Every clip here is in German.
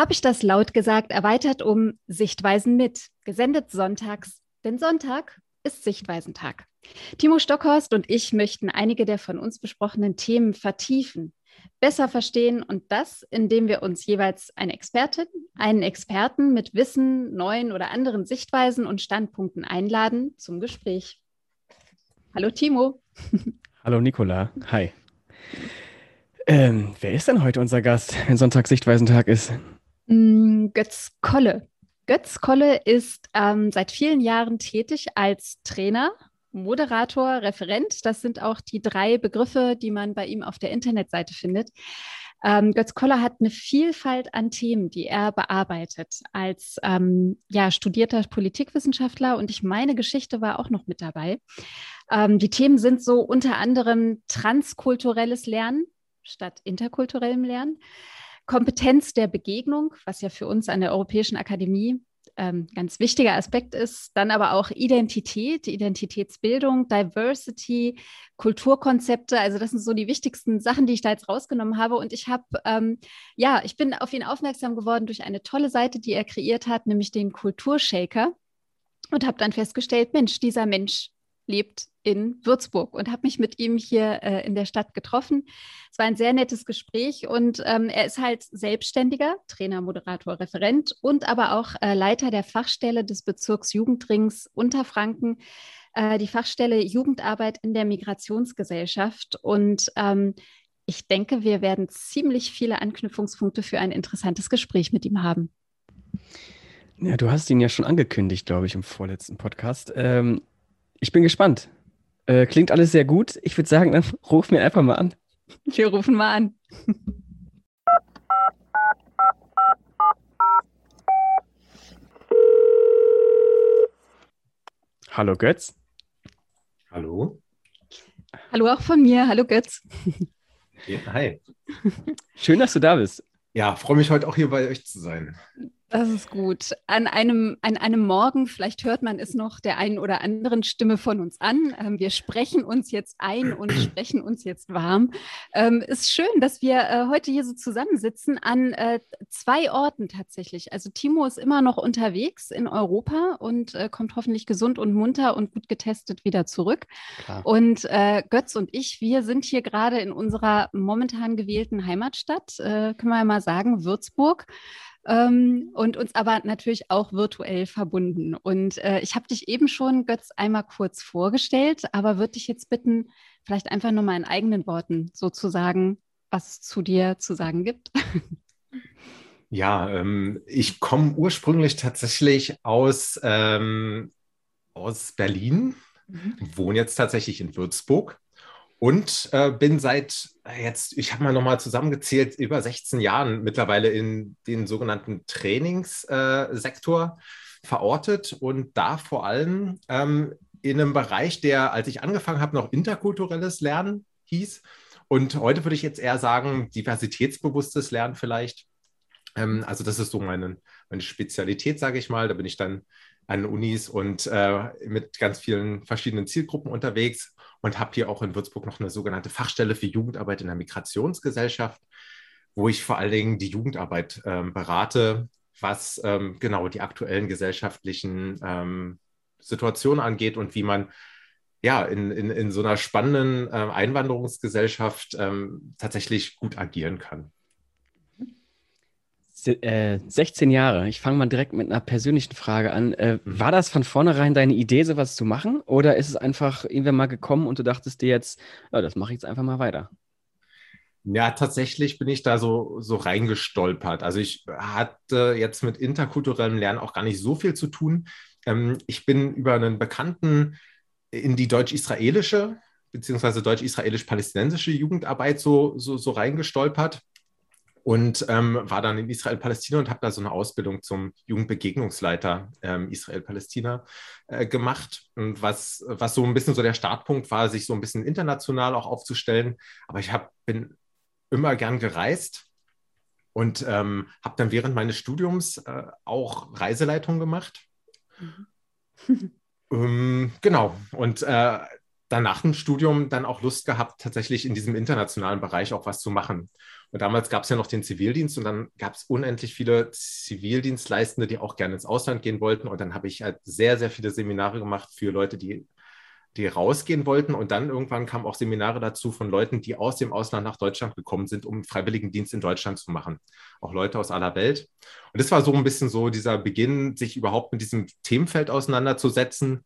Habe ich das laut gesagt, erweitert um Sichtweisen mit, gesendet sonntags, denn Sonntag ist Sichtweisentag. Timo Stockhorst und ich möchten einige der von uns besprochenen Themen vertiefen, besser verstehen und das, indem wir uns jeweils eine Expertin, einen Experten mit Wissen, neuen oder anderen Sichtweisen und Standpunkten einladen zum Gespräch. Hallo Timo. Hallo Nicola. Hi. Ähm, wer ist denn heute unser Gast, wenn Sonntag Sichtweisentag ist? Mm, Götz Kolle. Götz Kolle ist ähm, seit vielen Jahren tätig als Trainer, Moderator, Referent. Das sind auch die drei Begriffe, die man bei ihm auf der Internetseite findet. Ähm, Götz Koller hat eine Vielfalt an Themen, die er bearbeitet als ähm, ja, studierter Politikwissenschaftler und ich meine Geschichte war auch noch mit dabei. Ähm, die Themen sind so unter anderem transkulturelles Lernen statt interkulturellem Lernen, Kompetenz der Begegnung, was ja für uns an der Europäischen Akademie ähm, ganz wichtiger Aspekt ist, dann aber auch Identität, Identitätsbildung, Diversity, Kulturkonzepte. Also das sind so die wichtigsten Sachen, die ich da jetzt rausgenommen habe. Und ich habe, ähm, ja, ich bin auf ihn aufmerksam geworden durch eine tolle Seite, die er kreiert hat, nämlich den Kulturshaker. Und habe dann festgestellt, Mensch, dieser Mensch lebt in Würzburg und habe mich mit ihm hier äh, in der Stadt getroffen. Es war ein sehr nettes Gespräch und ähm, er ist halt selbstständiger Trainer, Moderator, Referent und aber auch äh, Leiter der Fachstelle des Bezirks Jugendrings Unterfranken, äh, die Fachstelle Jugendarbeit in der Migrationsgesellschaft. Und ähm, ich denke, wir werden ziemlich viele Anknüpfungspunkte für ein interessantes Gespräch mit ihm haben. Ja, du hast ihn ja schon angekündigt, glaube ich, im vorletzten Podcast. Ähm, ich bin gespannt. Äh, klingt alles sehr gut. Ich würde sagen, dann ruf mir einfach mal an. Wir rufen mal an. Hallo Götz. Hallo. Hallo auch von mir. Hallo Götz. Ja, hi. Schön, dass du da bist. Ja, freue mich heute auch hier bei euch zu sein. Das ist gut. An einem, an einem Morgen, vielleicht hört man es noch der einen oder anderen Stimme von uns an. Ähm, wir sprechen uns jetzt ein und sprechen uns jetzt warm. Ähm, ist schön, dass wir äh, heute hier so zusammensitzen an äh, zwei Orten tatsächlich. Also Timo ist immer noch unterwegs in Europa und äh, kommt hoffentlich gesund und munter und gut getestet wieder zurück. Klar. Und Götz und ich, wir sind hier gerade in unserer momentan gewählten Heimatstadt, können wir ja mal sagen, Würzburg ähm, und uns aber natürlich auch virtuell verbunden. Und äh, ich habe dich eben schon, Götz, einmal kurz vorgestellt, aber würde dich jetzt bitten, vielleicht einfach nur mal in eigenen Worten sozusagen, was es zu dir zu sagen gibt. Ja, ähm, ich komme ursprünglich tatsächlich aus, ähm, aus Berlin, mhm. wohne jetzt tatsächlich in Würzburg und äh, bin seit äh, jetzt, ich habe mal nochmal zusammengezählt, über 16 Jahren mittlerweile in den sogenannten Trainingssektor äh, verortet und da vor allem ähm, in einem Bereich, der, als ich angefangen habe, noch interkulturelles Lernen hieß. Und heute würde ich jetzt eher sagen, diversitätsbewusstes Lernen vielleicht. Ähm, also das ist so meine, meine Spezialität, sage ich mal. Da bin ich dann an Unis und äh, mit ganz vielen verschiedenen Zielgruppen unterwegs und habe hier auch in Würzburg noch eine sogenannte Fachstelle für Jugendarbeit in der Migrationsgesellschaft, wo ich vor allen Dingen die Jugendarbeit ähm, berate, was ähm, genau die aktuellen gesellschaftlichen ähm, Situationen angeht und wie man ja in, in, in so einer spannenden äh, Einwanderungsgesellschaft ähm, tatsächlich gut agieren kann. 16 äh, Jahre. Ich fange mal direkt mit einer persönlichen Frage an. Äh, mhm. war das von vornherein deine Idee, sowas zu machen? Oder ist es einfach irgendwann mal gekommen und du dachtest dir jetzt, ja, das mache ich jetzt einfach mal weiter? Ja, tatsächlich bin ich da so, so reingestolpert. Also ich hatte jetzt mit interkulturellem Lernen auch gar nicht so viel zu tun. Ähm, ich bin über einen Bekannten in die deutsch-israelische beziehungsweise deutsch-israelisch-palästinensische Jugendarbeit so, so, so reingestolpert und ähm, war dann in Israel-Palästina und habe da so eine Ausbildung zum Jugendbegegnungsleiter ähm, Israel-Palästina äh, gemacht. Und was, was so ein bisschen so der Startpunkt war, sich so ein bisschen international auch aufzustellen. Aber ich hab, bin immer gern gereist und ähm, habe dann während meines Studiums äh, auch Reiseleitung gemacht. Mhm. genau. Und äh, dann nach dem Studium dann auch Lust gehabt, tatsächlich in diesem internationalen Bereich auch was zu machen. Und damals gab es ja noch den Zivildienst und dann gab es unendlich viele Zivildienstleistende, die auch gerne ins Ausland gehen wollten. Und dann habe ich halt sehr, sehr viele Seminare gemacht für Leute, die, die rausgehen wollten. Und dann irgendwann kamen auch Seminare dazu von Leuten, die aus dem Ausland nach Deutschland gekommen sind, um Freiwilligendienst in Deutschland zu machen. Auch Leute aus aller Welt. Und das war so ein bisschen so dieser Beginn, sich überhaupt mit diesem Themenfeld auseinanderzusetzen.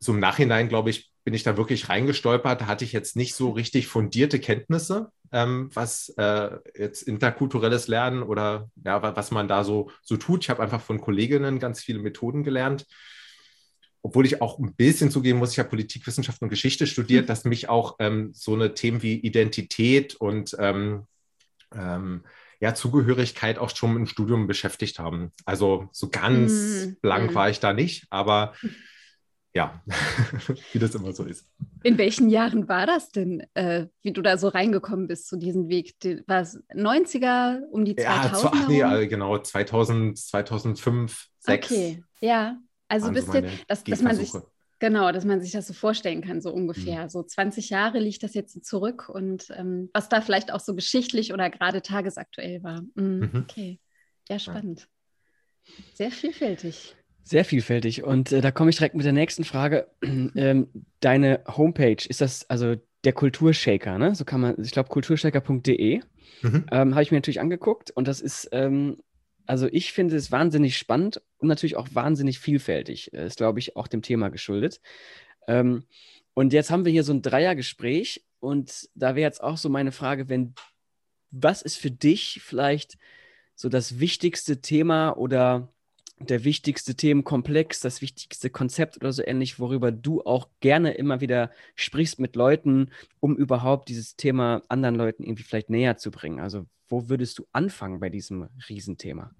So im Nachhinein, glaube ich, bin ich da wirklich reingestolpert. Da hatte ich jetzt nicht so richtig fundierte Kenntnisse, ähm, was äh, jetzt interkulturelles Lernen oder ja, was man da so, so tut. Ich habe einfach von Kolleginnen ganz viele Methoden gelernt. Obwohl ich auch ein bisschen zugeben muss, ich habe Politikwissenschaft und Geschichte studiert, mhm. dass mich auch ähm, so eine Themen wie Identität und ähm, ähm, ja, Zugehörigkeit auch schon im Studium beschäftigt haben. Also so ganz mhm. blank war ich da nicht, aber ja, wie das immer so ist. In welchen Jahren war das denn, äh, wie du da so reingekommen bist zu diesem Weg? War es 90er, um die 2000 Ja, zu, nee, also genau, 2000, 2005, 2006. Okay, ja. Also bist so du, dass, dass man sich, genau, dass man sich das so vorstellen kann, so ungefähr. Mhm. So 20 Jahre liegt das jetzt zurück und ähm, was da vielleicht auch so geschichtlich oder gerade tagesaktuell war. Mhm, mhm. Okay, ja, spannend. Sehr vielfältig. Sehr vielfältig. Und äh, da komme ich direkt mit der nächsten Frage. Ähm, deine Homepage, ist das also der Kulturshaker, ne? So kann man, ich glaube, kulturshaker.de mhm. ähm, habe ich mir natürlich angeguckt und das ist, ähm, also ich finde es wahnsinnig spannend und natürlich auch wahnsinnig vielfältig. Ist, glaube ich, auch dem Thema geschuldet. Ähm, und jetzt haben wir hier so ein Dreiergespräch und da wäre jetzt auch so meine Frage, wenn, was ist für dich vielleicht so das wichtigste Thema oder der wichtigste Themenkomplex, das wichtigste Konzept oder so ähnlich, worüber du auch gerne immer wieder sprichst mit Leuten, um überhaupt dieses Thema anderen Leuten irgendwie vielleicht näher zu bringen? Also wo würdest du anfangen bei diesem Riesenthema?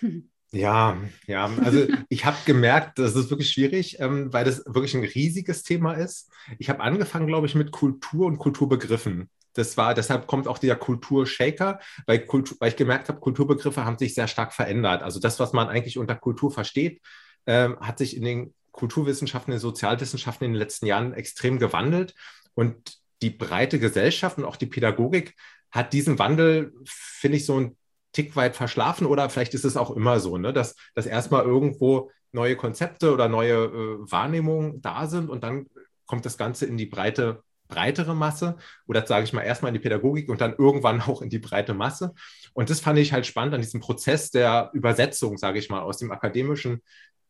Ja, ja, also ich habe gemerkt, das ist wirklich schwierig, ähm, weil das wirklich ein riesiges Thema ist. Ich habe angefangen, glaube ich, mit Kultur und Kulturbegriffen. Das war, deshalb kommt auch dieser Kulturshaker, weil, Kultur, weil ich gemerkt habe, Kulturbegriffe haben sich sehr stark verändert. Also das, was man eigentlich unter Kultur versteht, ähm, hat sich in den Kulturwissenschaften, in den Sozialwissenschaften in den letzten Jahren extrem gewandelt. Und die breite Gesellschaft und auch die Pädagogik hat diesen Wandel, finde ich, so ein Tick weit verschlafen oder vielleicht ist es auch immer so, ne? dass, dass erstmal irgendwo neue Konzepte oder neue äh, Wahrnehmungen da sind und dann kommt das Ganze in die breite breitere Masse oder sage ich mal erstmal in die Pädagogik und dann irgendwann auch in die breite Masse. Und das fand ich halt spannend an diesem Prozess der Übersetzung, sage ich mal, aus dem akademischen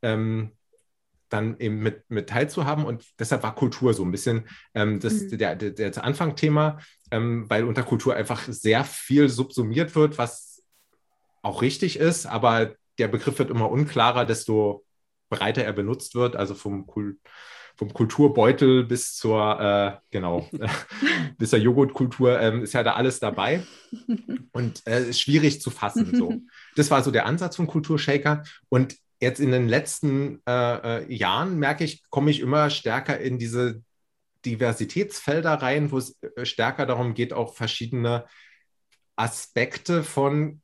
ähm, dann eben mit, mit teilzuhaben. Und deshalb war Kultur so ein bisschen ähm, das, mhm. der, der, der Anfangthema, ähm, weil unter Kultur einfach sehr viel subsumiert wird, was auch richtig ist, aber der Begriff wird immer unklarer, desto breiter er benutzt wird. Also vom Kultur vom Kulturbeutel bis zur, äh, genau, bis zur Joghurtkultur ähm, ist ja da alles dabei und äh, ist schwierig zu fassen. So. Das war so der Ansatz von Kulturshaker und jetzt in den letzten äh, äh, Jahren merke ich, komme ich immer stärker in diese Diversitätsfelder rein, wo es äh, stärker darum geht, auch verschiedene Aspekte von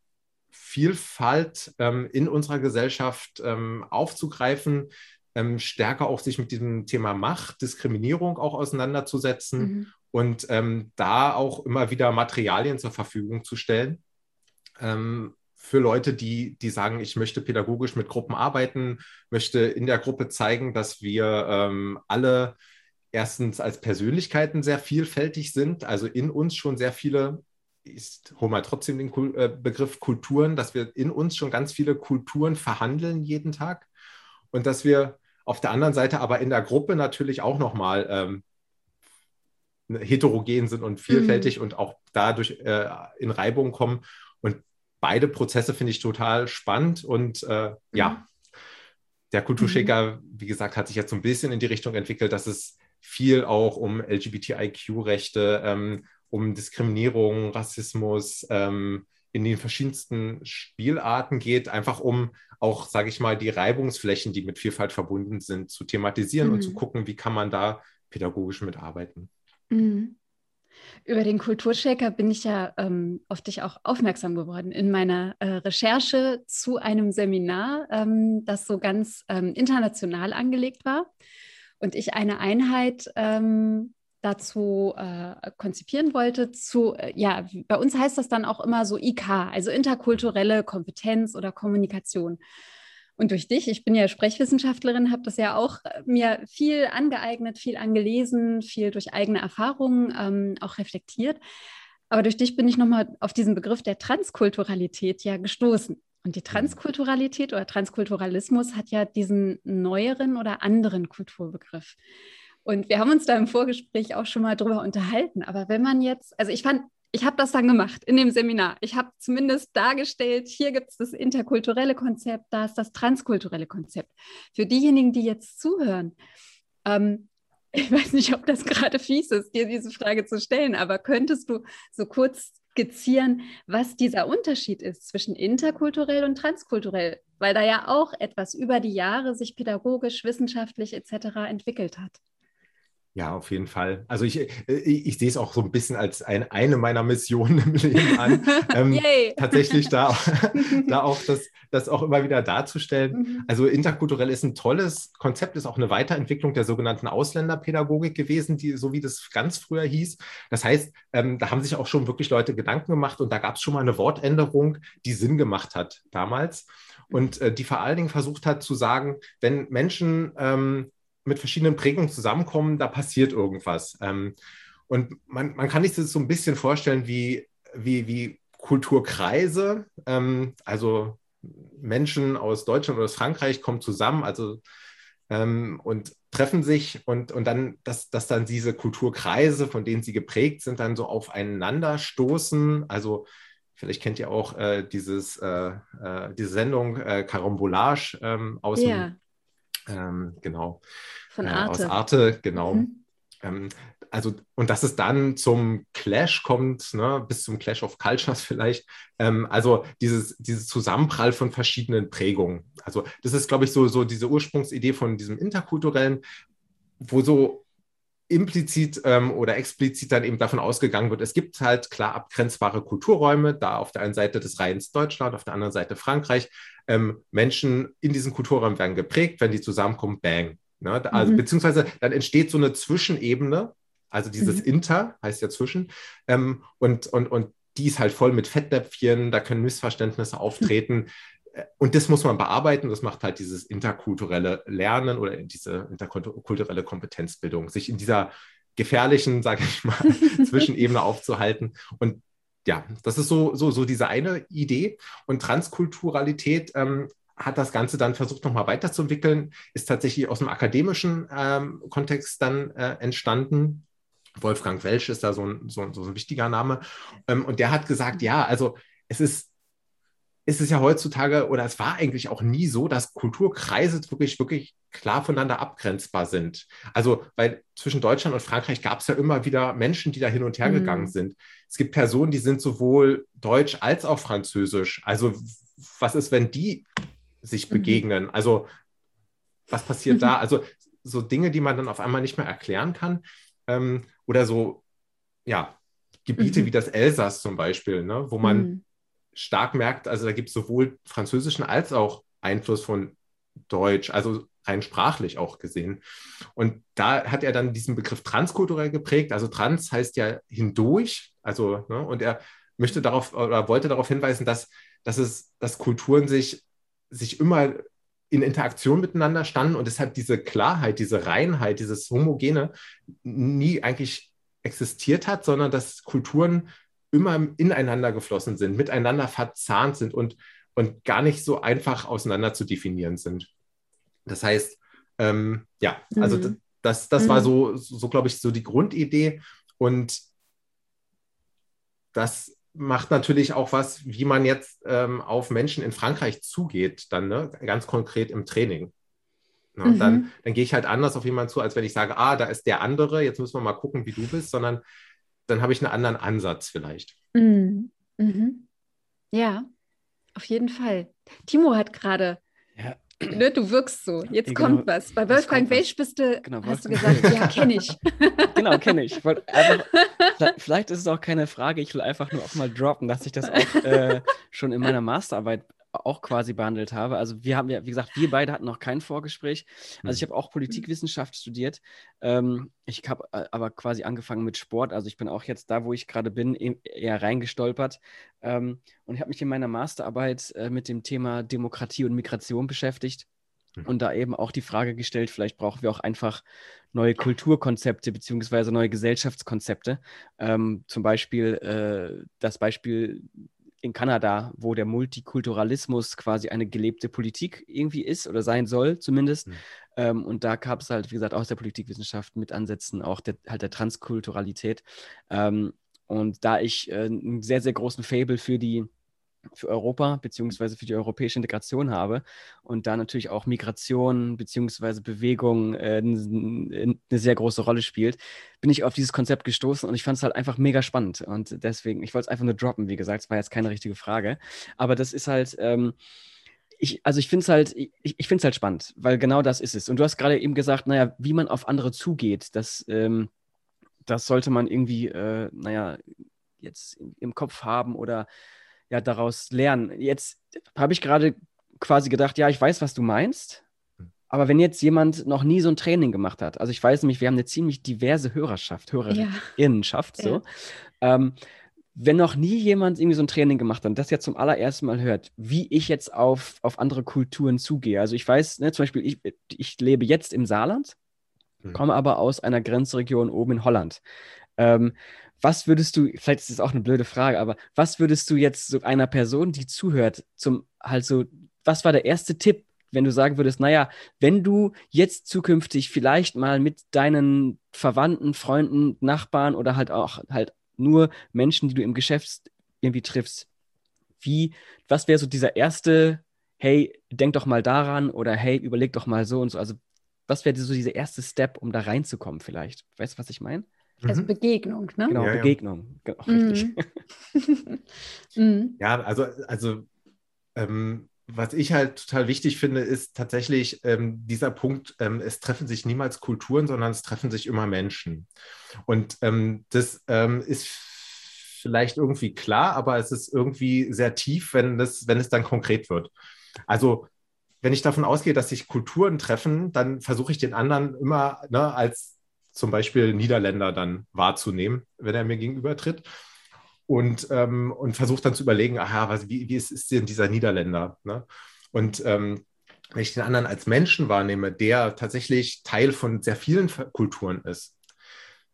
Vielfalt ähm, in unserer Gesellschaft ähm, aufzugreifen, ähm, stärker auch sich mit diesem Thema Macht, Diskriminierung auch auseinanderzusetzen mhm. und ähm, da auch immer wieder Materialien zur Verfügung zu stellen. Ähm, für Leute, die, die sagen, ich möchte pädagogisch mit Gruppen arbeiten, möchte in der Gruppe zeigen, dass wir ähm, alle erstens als Persönlichkeiten sehr vielfältig sind, also in uns schon sehr viele ich hole mal trotzdem den äh, Begriff Kulturen, dass wir in uns schon ganz viele Kulturen verhandeln jeden Tag und dass wir auf der anderen Seite aber in der Gruppe natürlich auch nochmal ähm, heterogen sind und vielfältig mhm. und auch dadurch äh, in Reibung kommen. Und beide Prozesse finde ich total spannend. Und äh, mhm. ja, der Kulturschicker, mhm. wie gesagt, hat sich jetzt so ein bisschen in die Richtung entwickelt, dass es viel auch um LGBTIQ-Rechte, ähm, um Diskriminierung, Rassismus, ähm, in den verschiedensten Spielarten geht, einfach um auch, sage ich mal, die Reibungsflächen, die mit Vielfalt verbunden sind, zu thematisieren mhm. und zu mhm. gucken, wie kann man da pädagogisch mitarbeiten. Mhm. Über den Kulturshaker bin ich ja ähm, auf dich auch aufmerksam geworden in meiner äh, Recherche zu einem Seminar, ähm, das so ganz ähm, international angelegt war. und ich eine Einheit ähm, dazu äh, konzipieren wollte. Zu, äh, ja, bei uns heißt das dann auch immer so IK, also interkulturelle Kompetenz oder Kommunikation. Und durch dich, ich bin ja Sprechwissenschaftlerin, habe das ja auch äh, mir viel angeeignet, viel angelesen, viel durch eigene Erfahrungen ähm, auch reflektiert. Aber durch dich bin ich nochmal auf diesen Begriff der Transkulturalität ja gestoßen. Und die mhm. Transkulturalität oder Transkulturalismus hat ja diesen neueren oder anderen Kulturbegriff. Und wir haben uns da im Vorgespräch auch schon mal drüber unterhalten. Aber wenn man jetzt, also ich fand, ich habe das dann gemacht in dem Seminar. Ich habe zumindest dargestellt, hier gibt es das interkulturelle Konzept, da ist das transkulturelle Konzept. Für diejenigen, die jetzt zuhören, ähm, ich weiß nicht, ob das gerade fies ist, dir diese Frage zu stellen, aber könntest du so kurz skizzieren, was dieser Unterschied ist zwischen interkulturell und transkulturell, weil da ja auch etwas über die Jahre sich pädagogisch, wissenschaftlich etc. entwickelt hat. Ja, auf jeden Fall. Also ich, ich, äh, ich, sehe es auch so ein bisschen als ein, eine meiner Missionen im Leben an. ähm, tatsächlich da, da auch das, das auch immer wieder darzustellen. Mhm. Also interkulturell ist ein tolles Konzept, ist auch eine Weiterentwicklung der sogenannten Ausländerpädagogik gewesen, die, so wie das ganz früher hieß. Das heißt, ähm, da haben sich auch schon wirklich Leute Gedanken gemacht und da gab es schon mal eine Wortänderung, die Sinn gemacht hat damals. Und äh, die vor allen Dingen versucht hat zu sagen, wenn Menschen ähm, mit verschiedenen Prägungen zusammenkommen, da passiert irgendwas. Ähm, und man, man kann sich das so ein bisschen vorstellen wie, wie, wie Kulturkreise, ähm, also Menschen aus Deutschland oder aus Frankreich kommen zusammen, also ähm, und treffen sich und, und dann, dass, dass dann diese Kulturkreise, von denen sie geprägt sind, dann so aufeinander stoßen. Also vielleicht kennt ihr auch äh, dieses, äh, äh, diese Sendung äh, Carambolage ähm, aus ja. dem ähm, genau. Von Arte. Äh, aus Arte, genau. Mhm. Ähm, also, und dass es dann zum Clash kommt, ne, bis zum Clash of Cultures vielleicht. Ähm, also dieses, dieses Zusammenprall von verschiedenen Prägungen. Also, das ist, glaube ich, so, so diese Ursprungsidee von diesem interkulturellen, wo so implizit ähm, oder explizit dann eben davon ausgegangen wird, es gibt halt klar abgrenzbare Kulturräume, da auf der einen Seite des Rheins Deutschland, auf der anderen Seite Frankreich. Ähm, Menschen in diesen Kulturräumen werden geprägt, wenn die zusammenkommen, bang. Ne? Also, mhm. Beziehungsweise dann entsteht so eine Zwischenebene, also dieses mhm. Inter heißt ja zwischen, ähm, und, und, und die ist halt voll mit Fettnäpfchen, da können Missverständnisse auftreten. und das muss man bearbeiten. Das macht halt dieses interkulturelle Lernen oder diese interkulturelle Kompetenzbildung, sich in dieser gefährlichen, sage ich mal, Zwischenebene aufzuhalten. Und ja, das ist so, so, so diese eine Idee. Und Transkulturalität ähm, hat das Ganze dann versucht, nochmal weiterzuentwickeln, ist tatsächlich aus dem akademischen ähm, Kontext dann äh, entstanden. Wolfgang Welsch ist da so ein, so, so ein wichtiger Name. Ähm, und der hat gesagt, ja, also es ist ist es ja heutzutage oder es war eigentlich auch nie so, dass Kulturkreise wirklich, wirklich klar voneinander abgrenzbar sind. Also, weil zwischen Deutschland und Frankreich gab es ja immer wieder Menschen, die da hin und her mhm. gegangen sind. Es gibt Personen, die sind sowohl deutsch als auch französisch. Also, was ist, wenn die sich mhm. begegnen? Also, was passiert mhm. da? Also, so Dinge, die man dann auf einmal nicht mehr erklären kann. Ähm, oder so, ja, Gebiete mhm. wie das Elsass zum Beispiel, ne, wo man mhm stark merkt, also da gibt es sowohl französischen als auch Einfluss von Deutsch, also rein sprachlich auch gesehen. Und da hat er dann diesen Begriff transkulturell geprägt. Also trans heißt ja hindurch, also, ne, und er möchte darauf oder wollte darauf hinweisen, dass, dass es, dass Kulturen sich, sich immer in Interaktion miteinander standen und deshalb diese Klarheit, diese Reinheit, dieses Homogene nie eigentlich existiert hat, sondern dass Kulturen immer ineinander geflossen sind, miteinander verzahnt sind und, und gar nicht so einfach auseinander zu definieren sind. Das heißt, ähm, ja, also mhm. das, das mhm. war so, so glaube ich, so die Grundidee. Und das macht natürlich auch was, wie man jetzt ähm, auf Menschen in Frankreich zugeht, dann ne? ganz konkret im Training. Ne? Mhm. Dann, dann gehe ich halt anders auf jemanden zu, als wenn ich sage, ah, da ist der andere, jetzt müssen wir mal gucken, wie du bist, sondern dann habe ich einen anderen Ansatz vielleicht. Mhm. Mhm. Ja, auf jeden Fall. Timo hat gerade, ja. ne, du wirkst so, jetzt ja, kommt genau, was. Bei Wolfgang Welsch bist du, genau, hast Wolfgang du gesagt, ja, kenne ich. genau, kenne ich. ich einfach, vielleicht ist es auch keine Frage, ich will einfach nur auch mal droppen, dass ich das auch äh, schon in meiner Masterarbeit auch quasi behandelt habe. Also wir haben ja, wie gesagt, wir beide hatten noch kein Vorgespräch. Also ich Mhm. habe auch Politikwissenschaft studiert. Ähm, ich habe äh, aber quasi angefangen mit Sport. Also ich bin auch jetzt da, wo ich gerade bin, e- eher reingestolpert. Ähm, und ich habe mich in meiner Masterarbeit äh, mit dem Thema Demokratie und Migration beschäftigt. Mhm. Und da eben auch die Frage gestellt, vielleicht brauchen wir auch einfach neue Kulturkonzepte beziehungsweise neue Gesellschaftskonzepte. Ähm, zum Beispiel äh, das Beispiel in Kanada, wo der Multikulturalismus quasi eine gelebte Politik irgendwie ist oder sein soll, zumindest. Mhm. Ähm, und da gab es halt, wie gesagt, aus der Politikwissenschaft mit Ansätzen auch der, halt der Transkulturalität. Ähm, und da ich äh, einen sehr, sehr großen Fable für die für Europa beziehungsweise für die europäische Integration habe und da natürlich auch Migration beziehungsweise Bewegung äh, eine sehr große Rolle spielt, bin ich auf dieses Konzept gestoßen und ich fand es halt einfach mega spannend und deswegen, ich wollte es einfach nur droppen, wie gesagt, es war jetzt keine richtige Frage, aber das ist halt, ähm, ich, also ich finde es halt, ich, ich finde es halt spannend, weil genau das ist es. Und du hast gerade eben gesagt, naja, wie man auf andere zugeht, das, ähm, das sollte man irgendwie, äh, naja, jetzt im, im Kopf haben oder ja, daraus lernen. Jetzt habe ich gerade quasi gedacht, ja, ich weiß, was du meinst. Aber wenn jetzt jemand noch nie so ein Training gemacht hat, also ich weiß nämlich, wir haben eine ziemlich diverse Hörerschaft, Ja. Hörerinnenschaft, so. Ähm, wenn noch nie jemand irgendwie so ein Training gemacht hat und das jetzt zum allerersten Mal hört, wie ich jetzt auf, auf andere Kulturen zugehe. Also ich weiß, ne, zum Beispiel, ich, ich lebe jetzt im Saarland, Mhm. komme aber aus einer Grenzregion oben in Holland. Ähm, was würdest du, vielleicht ist es auch eine blöde Frage, aber was würdest du jetzt so einer Person, die zuhört, zum halt so, was war der erste Tipp, wenn du sagen würdest, naja, wenn du jetzt zukünftig vielleicht mal mit deinen Verwandten, Freunden, Nachbarn oder halt auch halt nur Menschen, die du im Geschäft irgendwie triffst, wie, was wäre so dieser erste, hey, denk doch mal daran oder hey, überleg doch mal so und so. Also, was wäre so dieser erste Step, um da reinzukommen, vielleicht? Weißt du, was ich meine? Also Mhm. Begegnung, ne? Genau, Ja, ja. Begegnung. Genau, richtig. Mhm. Mhm. Ja, also, also ähm, was ich halt total wichtig finde, ist tatsächlich ähm, dieser Punkt, ähm, es treffen sich niemals Kulturen, sondern es treffen sich immer Menschen. Und ähm, das ähm, ist vielleicht irgendwie klar, aber es ist irgendwie sehr tief, wenn, das, wenn es dann konkret wird. Also wenn ich davon ausgehe, dass sich Kulturen treffen, dann versuche ich den anderen immer ne, als zum Beispiel Niederländer dann wahrzunehmen, wenn er mir gegenüber tritt und, ähm, und versucht dann zu überlegen, aha, was, wie, wie ist, ist denn dieser Niederländer? Ne? Und ähm, wenn ich den anderen als Menschen wahrnehme, der tatsächlich Teil von sehr vielen Kulturen ist.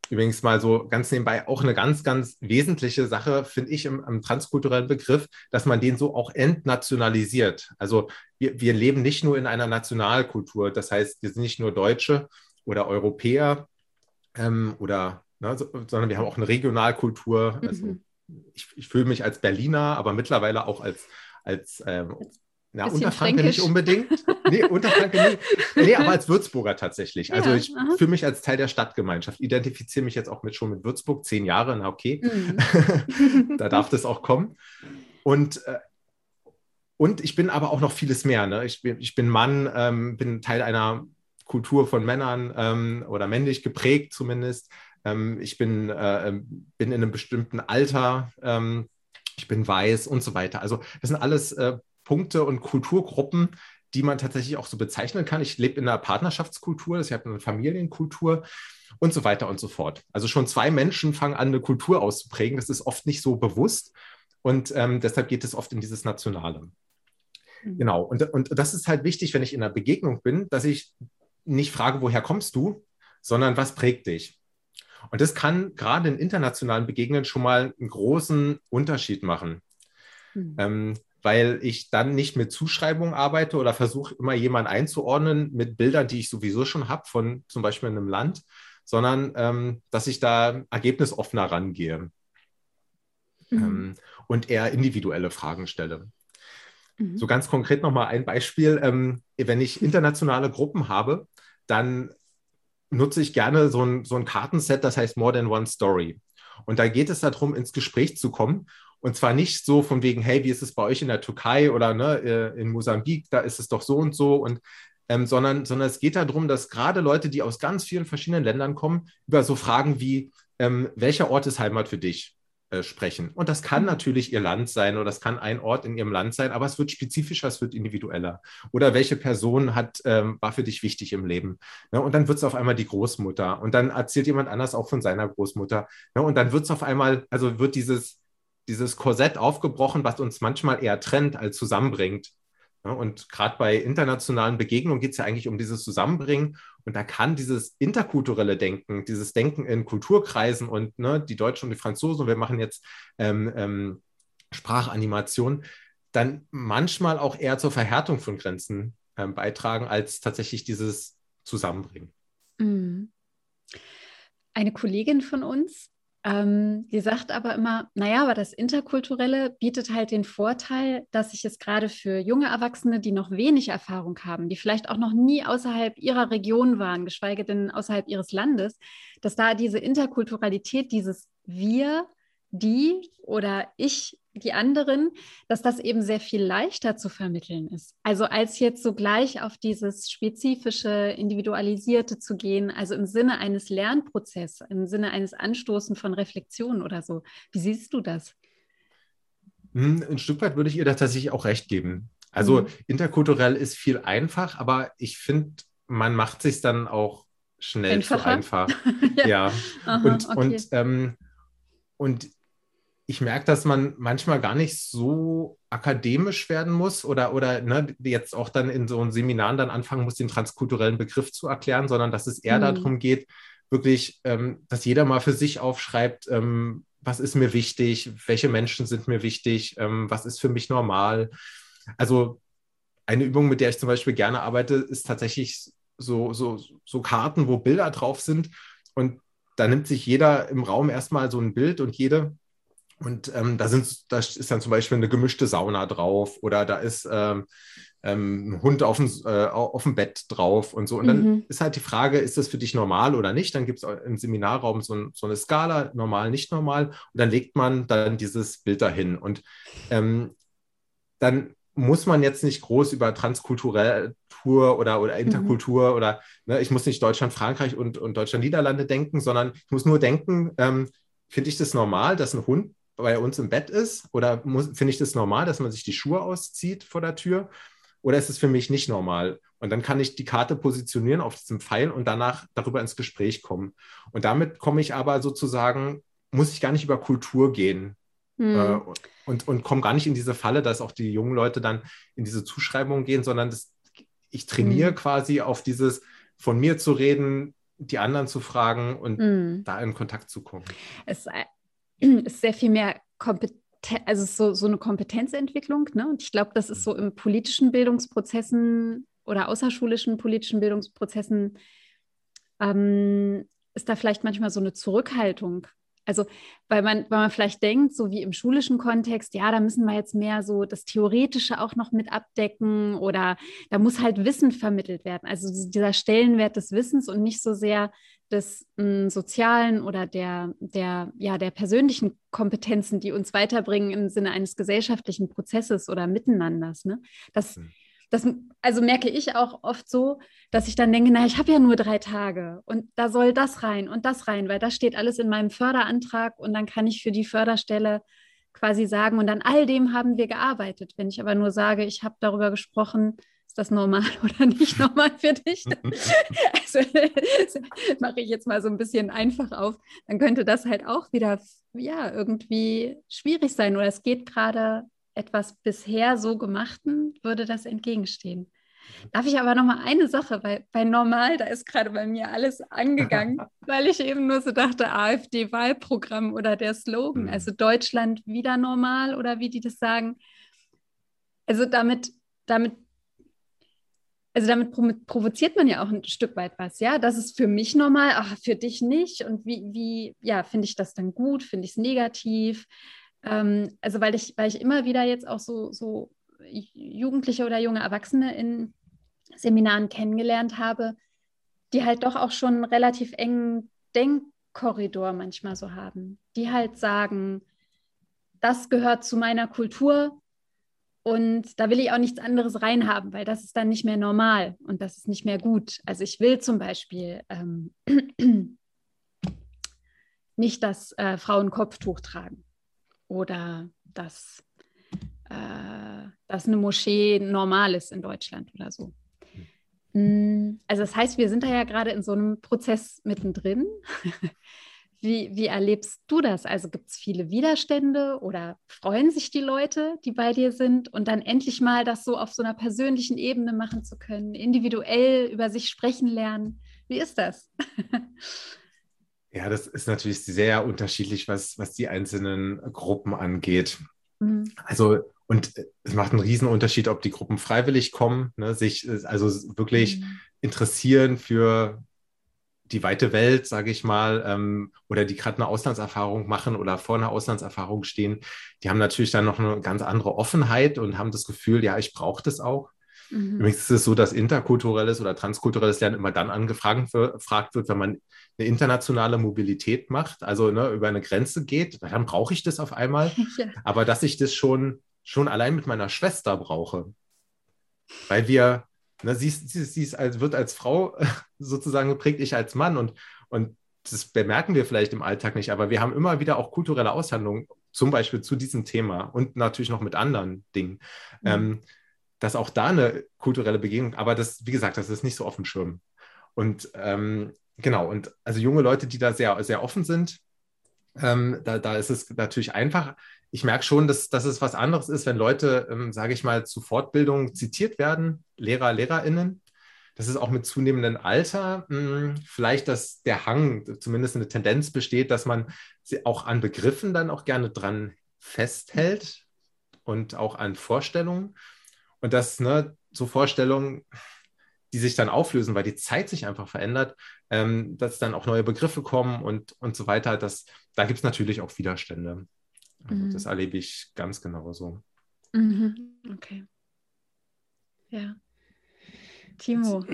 Übrigens mal so ganz nebenbei auch eine ganz, ganz wesentliche Sache, finde ich, im, im transkulturellen Begriff, dass man den so auch entnationalisiert. Also wir, wir leben nicht nur in einer Nationalkultur, das heißt, wir sind nicht nur Deutsche oder Europäer ähm, oder, ne, so, sondern wir haben auch eine Regionalkultur. Also Mhm. ich, ich fühle mich als Berliner, aber mittlerweile auch als, als ähm, na, Unterfranke nicht unbedingt. Nee, Unterfranke nicht. Nee, aber als Würzburger tatsächlich. Also Ja, ich aha. fühle mich als Teil der Stadtgemeinschaft, identifiziere mich jetzt auch mit, schon mit Würzburg, zehn Jahre, na okay. Mhm. da darf das auch kommen. Und, äh, und ich bin aber auch noch vieles mehr. Ne? Ich, bin, ich bin Mann, ähm, bin Teil einer Kultur von Männern ähm, oder männlich geprägt zumindest. Ähm, ich bin, äh, ähm, bin in einem bestimmten Alter. Ähm, ich bin weiß und so weiter. Also das sind alles äh, Punkte und Kulturgruppen, die man tatsächlich auch so bezeichnen kann. Ich lebe in einer Partnerschaftskultur, das heißt eine Familienkultur und so weiter und so fort. Also schon zwei Menschen fangen an, eine Kultur auszuprägen. Das ist oft nicht so bewusst und ähm, deshalb geht es oft in dieses Nationale. Mhm. Genau. Und, und das ist halt wichtig, wenn ich in einer Begegnung bin, dass ich nicht frage, woher kommst du, sondern was prägt dich? Und das kann gerade in internationalen Begegnungen schon mal einen großen Unterschied machen. Mhm. Ähm, weil ich dann nicht mit Zuschreibungen arbeite oder versuche immer jemanden einzuordnen mit Bildern, die ich sowieso schon habe von zum Beispiel einem Land, sondern ähm, dass ich da ergebnisoffener rangehe Mhm. ähm, und eher individuelle Fragen stelle. Mhm. So ganz konkret nochmal ein Beispiel. Ähm, wenn ich internationale Gruppen habe, dann nutze ich gerne so ein, so ein Kartenset, das heißt More Than One Story. Und da geht es darum, ins Gespräch zu kommen. Und zwar nicht so von wegen, hey, wie ist es bei euch in der Türkei oder ne, äh, in Mosambik, da ist es doch so und so. Und, ähm, sondern, sondern es geht darum, dass gerade Leute, die aus ganz vielen verschiedenen Ländern kommen, über so Fragen wie, ähm, welcher Ort ist Heimat für dich? Äh, sprechen. Und das kann natürlich ihr Land sein oder das kann ein Ort in ihrem Land sein, aber es wird spezifischer, es wird individueller. Oder welche Person hat, ähm, war für dich wichtig im Leben? Ne? Und dann wird es auf einmal die Großmutter und dann erzählt jemand anders auch von seiner Großmutter. Ne? Und dann wird es auf einmal, also wird dieses, dieses Korsett aufgebrochen, was uns manchmal eher trennt als zusammenbringt. Ne? Und gerade bei internationalen Begegnungen geht es ja eigentlich um dieses Zusammenbringen. Und da kann dieses interkulturelle Denken, dieses Denken in Kulturkreisen und ne, die Deutschen und die Franzosen, wir machen jetzt ähm, ähm, Sprachanimation, dann manchmal auch eher zur Verhärtung von Grenzen ähm, beitragen, als tatsächlich dieses Zusammenbringen. Mhm. Eine Kollegin von uns ähm, die sagt aber immer, naja, aber das Interkulturelle bietet halt den Vorteil, dass sich es gerade für junge Erwachsene, die noch wenig Erfahrung haben, die vielleicht auch noch nie außerhalb ihrer Region waren, geschweige denn außerhalb ihres Landes, dass da diese Interkulturalität, dieses Wir, die oder ich die anderen, dass das eben sehr viel leichter zu vermitteln ist. Also als jetzt so gleich auf dieses spezifische, individualisierte zu gehen, also im Sinne eines Lernprozesses, im Sinne eines Anstoßen von Reflexion oder so. Wie siehst du das? Hm, ein Stück weit würde ich ihr da tatsächlich auch recht geben. Also mhm. interkulturell ist viel einfach, aber ich finde, man macht sich dann auch schnell Einfacher? zu einfach. ja. ja. Aha, und, okay. und, ähm, und ich merke, dass man manchmal gar nicht so akademisch werden muss oder, oder ne, jetzt auch dann in so einem Seminar dann anfangen muss, den transkulturellen Begriff zu erklären, sondern dass es eher mhm. darum geht, wirklich, ähm, dass jeder mal für sich aufschreibt, ähm, was ist mir wichtig, welche Menschen sind mir wichtig, ähm, was ist für mich normal. Also eine Übung, mit der ich zum Beispiel gerne arbeite, ist tatsächlich so, so, so Karten, wo Bilder drauf sind. Und da nimmt sich jeder im Raum erstmal so ein Bild und jede und ähm, da, sind, da ist dann zum Beispiel eine gemischte Sauna drauf oder da ist ähm, ähm, ein Hund auf dem, äh, auf dem Bett drauf und so. Und dann mhm. ist halt die Frage, ist das für dich normal oder nicht? Dann gibt es im Seminarraum so, ein, so, eine Skala, normal, nicht normal. Und dann legt man dann dieses Bild dahin. Und ähm, dann muss man jetzt nicht groß über Transkultur oder, oder mhm. Interkultur mhm. oder ne, ich muss nicht Deutschland, Frankreich und, und Deutschland, Niederlande denken, sondern ich muss nur denken, ähm, finde ich das normal, dass ein Hund bei uns im Bett ist? Oder finde ich das normal, dass man sich die Schuhe auszieht vor der Tür? Oder ist es für mich nicht normal? Und dann kann ich die Karte positionieren auf diesem Pfeil und danach darüber ins Gespräch kommen. Und damit komme ich aber sozusagen, muss ich gar nicht über Kultur gehen. Hm. Äh, und, und komme gar nicht in diese Falle, dass auch die jungen Leute dann in diese Zuschreibung gehen, sondern das, ich trainiere hm. quasi auf dieses von mir zu reden, die anderen zu fragen und hm. da in Kontakt zu kommen. Es ist sehr viel mehr Kompetenz also so, so eine Kompetenzentwicklung. Ne? Und ich glaube, das ist so im politischen Bildungsprozessen oder außerschulischen politischen Bildungsprozessen, ähm, ist da vielleicht manchmal so eine Zurückhaltung also, weil man, weil man vielleicht denkt, so wie im schulischen Kontext, ja, da müssen wir jetzt mehr so das Theoretische auch noch mit abdecken oder da muss halt Wissen vermittelt werden. Also dieser Stellenwert des Wissens und nicht so sehr des m, hm, sozialen oder der, der, ja, der persönlichen Kompetenzen, die uns weiterbringen im Sinne eines gesellschaftlichen Prozesses oder Miteinanders. Ne? Das, mhm das also merke ich auch oft so, dass ich dann denke, na, ich habe ja nur drei Tage und da soll das rein und das rein, weil das steht alles in meinem Förderantrag und dann kann ich für die Förderstelle quasi sagen und an all dem haben wir gearbeitet. Wenn ich aber nur sage, ich habe darüber gesprochen, das normal oder nicht normal für dich? also mache ich jetzt mal so ein bisschen einfach auf, dann könnte das halt auch wieder ja irgendwie schwierig sein oder es geht gerade etwas bisher so gemachten, würde das entgegenstehen. Darf ich aber noch mal eine Sache, weil bei normal, da ist gerade bei mir alles angegangen, weil ich eben nur so dachte, AfD-Wahlprogramm oder der Slogan, mhm. also Deutschland wieder normal oder wie die das sagen. Also damit, damit, also damit provoziert man ja auch ein Stück weit was, ja. Das ist für mich normal, ach, für dich nicht. Und wie, wie, ja, finde ich das dann gut, finde ich es negativ? Ähm, also weil ich, weil ich immer wieder jetzt auch so, so Jugendliche oder junge Erwachsene in Seminaren kennengelernt habe, die halt doch auch schon einen relativ engen Denkkorridor manchmal so haben, die halt sagen, das gehört zu meiner Kultur und da will ich auch nichts anderes reinhaben, weil das ist dann nicht mehr normal und das ist nicht mehr gut. Also ich will zum Beispiel ähm, nicht das äh, Frauen Kopftuch tragen oder dass, äh, dass eine Moschee normal ist in Deutschland oder so. Mm, also das heißt, wir sind da ja gerade in so einem Prozess mittendrin. Wie, wie erlebst du das? Also gibt es viele Widerstände oder freuen sich die Leute, die bei dir sind und dann endlich mal das so auf so einer persönlichen Ebene machen zu können, individuell über sich sprechen lernen? Wie ist das? Ja, das ist natürlich sehr unterschiedlich, was, was die einzelnen Gruppen angeht. Mhm. Also, und es macht einen riesen Unterschied, ob die Gruppen freiwillig kommen, ne, sich also wirklich mhm. interessieren für die weite Welt, sage ich mal, ähm, oder die gerade eine Auslandserfahrung machen oder vor einer Auslandserfahrung stehen, die haben natürlich dann noch eine ganz andere Offenheit und haben das Gefühl, ja, ich brauche das auch. Mhm. Übrigens ist es so, dass interkulturelles oder transkulturelles Lernen immer dann angefragt wird, wenn man eine internationale Mobilität macht, also ne, über eine Grenze geht, dann brauche ich das auf einmal. Ja. Aber dass ich das schon, schon allein mit meiner Schwester brauche, weil wir Ne, sie, ist, sie, sie ist als, wird als Frau sozusagen geprägt, ich als Mann und, und das bemerken wir vielleicht im Alltag nicht, aber wir haben immer wieder auch kulturelle Aushandlungen, zum Beispiel zu diesem Thema und natürlich noch mit anderen Dingen, mhm. ähm, dass auch da eine kulturelle Begegnung, aber das, wie gesagt, das ist nicht so auf dem Schirm. Und ähm, genau, und also junge Leute, die da sehr, sehr offen sind, ähm, da, da ist es natürlich einfach ich merke schon, dass, dass es was anderes ist, wenn Leute, ähm, sage ich mal, zu Fortbildung zitiert werden, Lehrer, LehrerInnen. Das ist auch mit zunehmendem Alter mh, hm, vielleicht, dass der Hang, zumindest eine Tendenz besteht, dass man auch an Begriffen dann auch gerne dran festhält und auch an Vorstellungen. Und dass ne, so Vorstellungen, die sich dann auflösen, weil die Zeit sich einfach verändert, ähm, dass dann auch neue Begriffe kommen und, und so weiter. Das, da gibt es natürlich auch Widerstände. Also mhm. das erlebe ich ganz genauso. Mhm. Okay. Ja. Timo.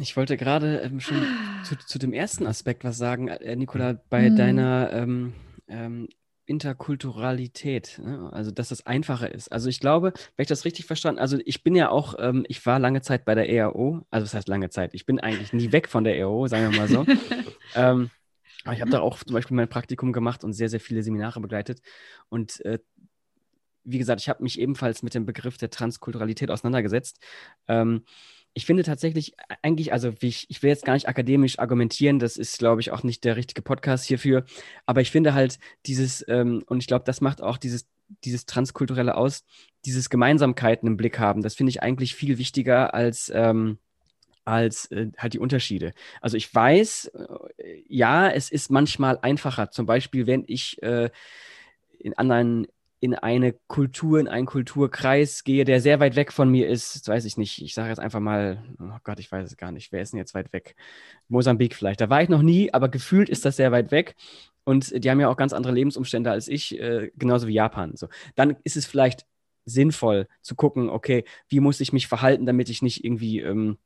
Ich wollte gerade ähm, schon zu, zu, dem ersten Aspekt was sagen, äh, Nicola, bei mhm. deiner ähm, ähm, Interkulturalität, ne? also dass das einfacher ist. Also ich glaube, wenn ich das richtig verstanden, also ich bin ja auch, ähm, ich war lange Zeit bei der EAO, also das heißt lange Zeit, ich bin eigentlich nie weg von der EAO, sagen wir mal so. ähm, aber ich habe da auch zum Beispiel mein Praktikum gemacht und sehr, sehr viele Seminare begleitet. Und äh, wie gesagt, ich habe mich ebenfalls mit dem Begriff der Transkulturalität auseinandergesetzt. Ähm, ich finde tatsächlich eigentlich, also ich, ich will jetzt gar nicht akademisch argumentieren, das ist, glaube ich, auch nicht der richtige Podcast hierfür, aber ich finde halt dieses, ähm, und ich glaube, das macht auch dieses, dieses Transkulturelle aus, dieses Gemeinsamkeiten im Blick haben, das finde ich eigentlich viel wichtiger als, ähm, als äh, halt die Unterschiede. Also ich weiß, äh, ja, es ist manchmal einfacher. Zum Beispiel, wenn ich äh, in anderen in eine Kultur, in einen Kulturkreis gehe, der sehr weit weg von mir ist, das weiß ich nicht. Ich sage jetzt einfach mal, oh Gott, ich weiß es gar nicht. Wer ist denn jetzt weit weg? Mosambik vielleicht. Da war ich noch nie, aber gefühlt ist das sehr weit weg. Und die haben ja auch ganz andere Lebensumstände als ich, äh, genauso wie Japan. So. Dann ist es vielleicht sinnvoll zu gucken, okay, wie muss ich mich verhalten, damit ich nicht irgendwie ähm,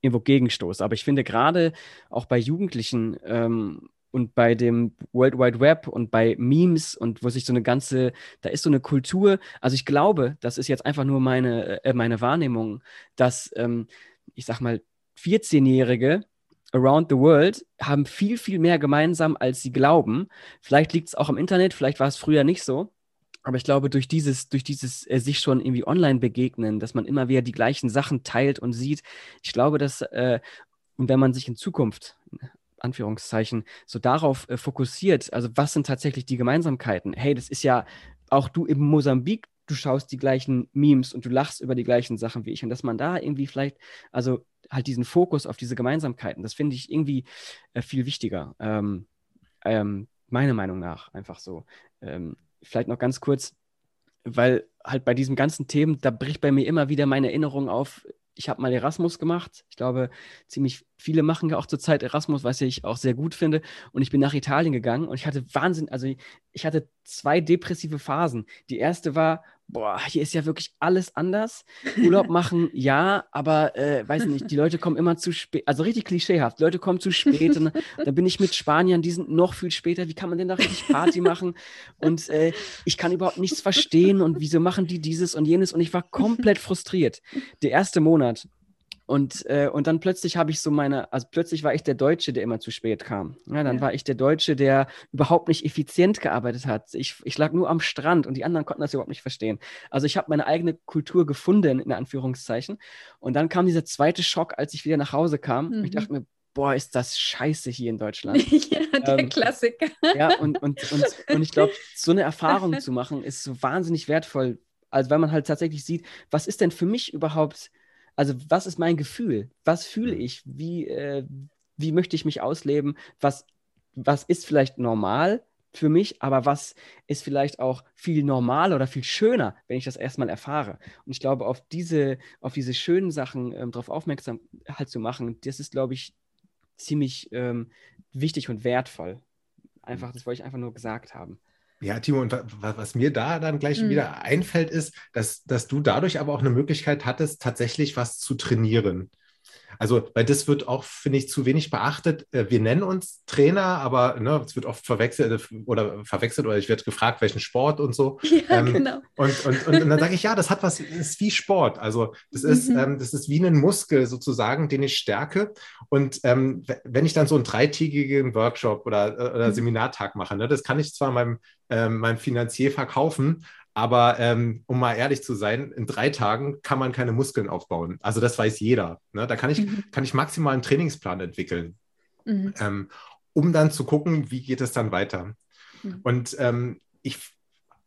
irgendwo gegenstoße. Aber ich finde gerade auch bei Jugendlichen ähm, und bei dem World Wide Web und bei Memes und wo sich so eine ganze, da ist so eine Kultur, also ich glaube, das ist jetzt einfach nur meine, äh, meine Wahrnehmung, dass, ähm, ich sag mal, 14-Jährige around the world haben viel, viel mehr gemeinsam, als sie glauben. Vielleicht liegt es auch im Internet, vielleicht war es früher nicht so. Aber ich glaube, durch dieses, durch dieses äh, sich schon irgendwie online begegnen, dass man immer wieder die gleichen Sachen teilt und sieht, ich glaube, dass, äh, und wenn man sich in Zukunft, Anführungszeichen, so darauf äh, fokussiert, also was sind tatsächlich die Gemeinsamkeiten? Hey, das ist ja auch du im Mosambik, du schaust die gleichen Memes und du lachst über die gleichen Sachen wie ich. Und dass man da irgendwie vielleicht, also halt diesen Fokus auf diese Gemeinsamkeiten, das finde ich irgendwie äh, viel wichtiger. Ähm, ähm, meiner Meinung nach einfach so. Ähm, vielleicht noch ganz kurz, weil halt bei diesen ganzen Themen, da bricht bei mir immer wieder meine Erinnerung auf. Ich habe mal Erasmus gemacht. Ich glaube, ziemlich viele machen ja auch zurzeit Erasmus, was ich auch sehr gut finde. Und ich bin nach Italien gegangen und ich hatte Wahnsinn, also ich hatte zwei depressive Phasen. Die erste war, boah, hier ist ja wirklich alles anders. Urlaub machen, ja, aber äh, weiß nicht, die Leute kommen immer zu spät, also richtig klischeehaft, Leute kommen zu spät und dann bin ich mit Spaniern, die sind noch viel später, wie kann man denn da richtig Party machen? Und äh, ich kann überhaupt nichts verstehen und wieso machen die dieses und jenes und ich war komplett frustriert. Der erste Monat und, äh, und dann plötzlich habe ich so meine, also plötzlich war ich der Deutsche, der immer zu spät kam. Ja, dann ja. war ich der Deutsche, der überhaupt nicht effizient gearbeitet hat. Ich, ich lag nur am Strand und die anderen konnten das überhaupt nicht verstehen. Also ich habe meine eigene Kultur gefunden, in Anführungszeichen. Und dann kam dieser zweite Schock, als ich wieder nach Hause kam. Mhm. Ich dachte mir, boah, ist das scheiße hier in Deutschland. ja, der ähm, Klassiker. Ja, und, und, und, und ich glaube, so eine Erfahrung zu machen, ist so wahnsinnig wertvoll. Also, weil man halt tatsächlich sieht, was ist denn für mich überhaupt, also was ist mein Gefühl? Was fühle mhm. ich? Wie, äh, wie möchte ich mich ausleben? Was, was ist vielleicht normal? für mich, aber was ist vielleicht auch viel normaler oder viel schöner, wenn ich das erstmal erfahre. Und ich glaube, auf diese, auf diese schönen Sachen ähm, darauf aufmerksam halt zu machen, das ist, glaube ich, ziemlich ähm, wichtig und wertvoll. Einfach, das wollte ich einfach nur gesagt haben. Ja, Timo, und was mir da dann gleich mhm. wieder einfällt, ist, dass, dass du dadurch aber auch eine Möglichkeit hattest, tatsächlich was zu trainieren. Also, weil das wird auch, finde ich, zu wenig beachtet. Äh, wir nennen uns Trainer, aber ne, es wird oft verwechselt oder verwechselt oder ich werde gefragt, welchen Sport und so. Ja, ähm, genau. Und, und, und, und dann sage ich, ja, das hat was, das ist wie Sport. Also, das ist, mhm. ähm, das ist wie ein Muskel sozusagen, den ich stärke. Und ähm, wenn ich dann so einen dreitägigen Workshop oder, äh, oder mhm. Seminartag mache, ne, das kann ich zwar meinem, ähm, meinem Finanzier verkaufen, aber ähm, um mal ehrlich zu sein, in drei Tagen kann man keine Muskeln aufbauen. Also das weiß jeder. Ne? Da kann ich, mhm. kann ich maximal einen Trainingsplan entwickeln, mhm. ähm, um dann zu gucken, wie geht es dann weiter. Mhm. Und ähm, ich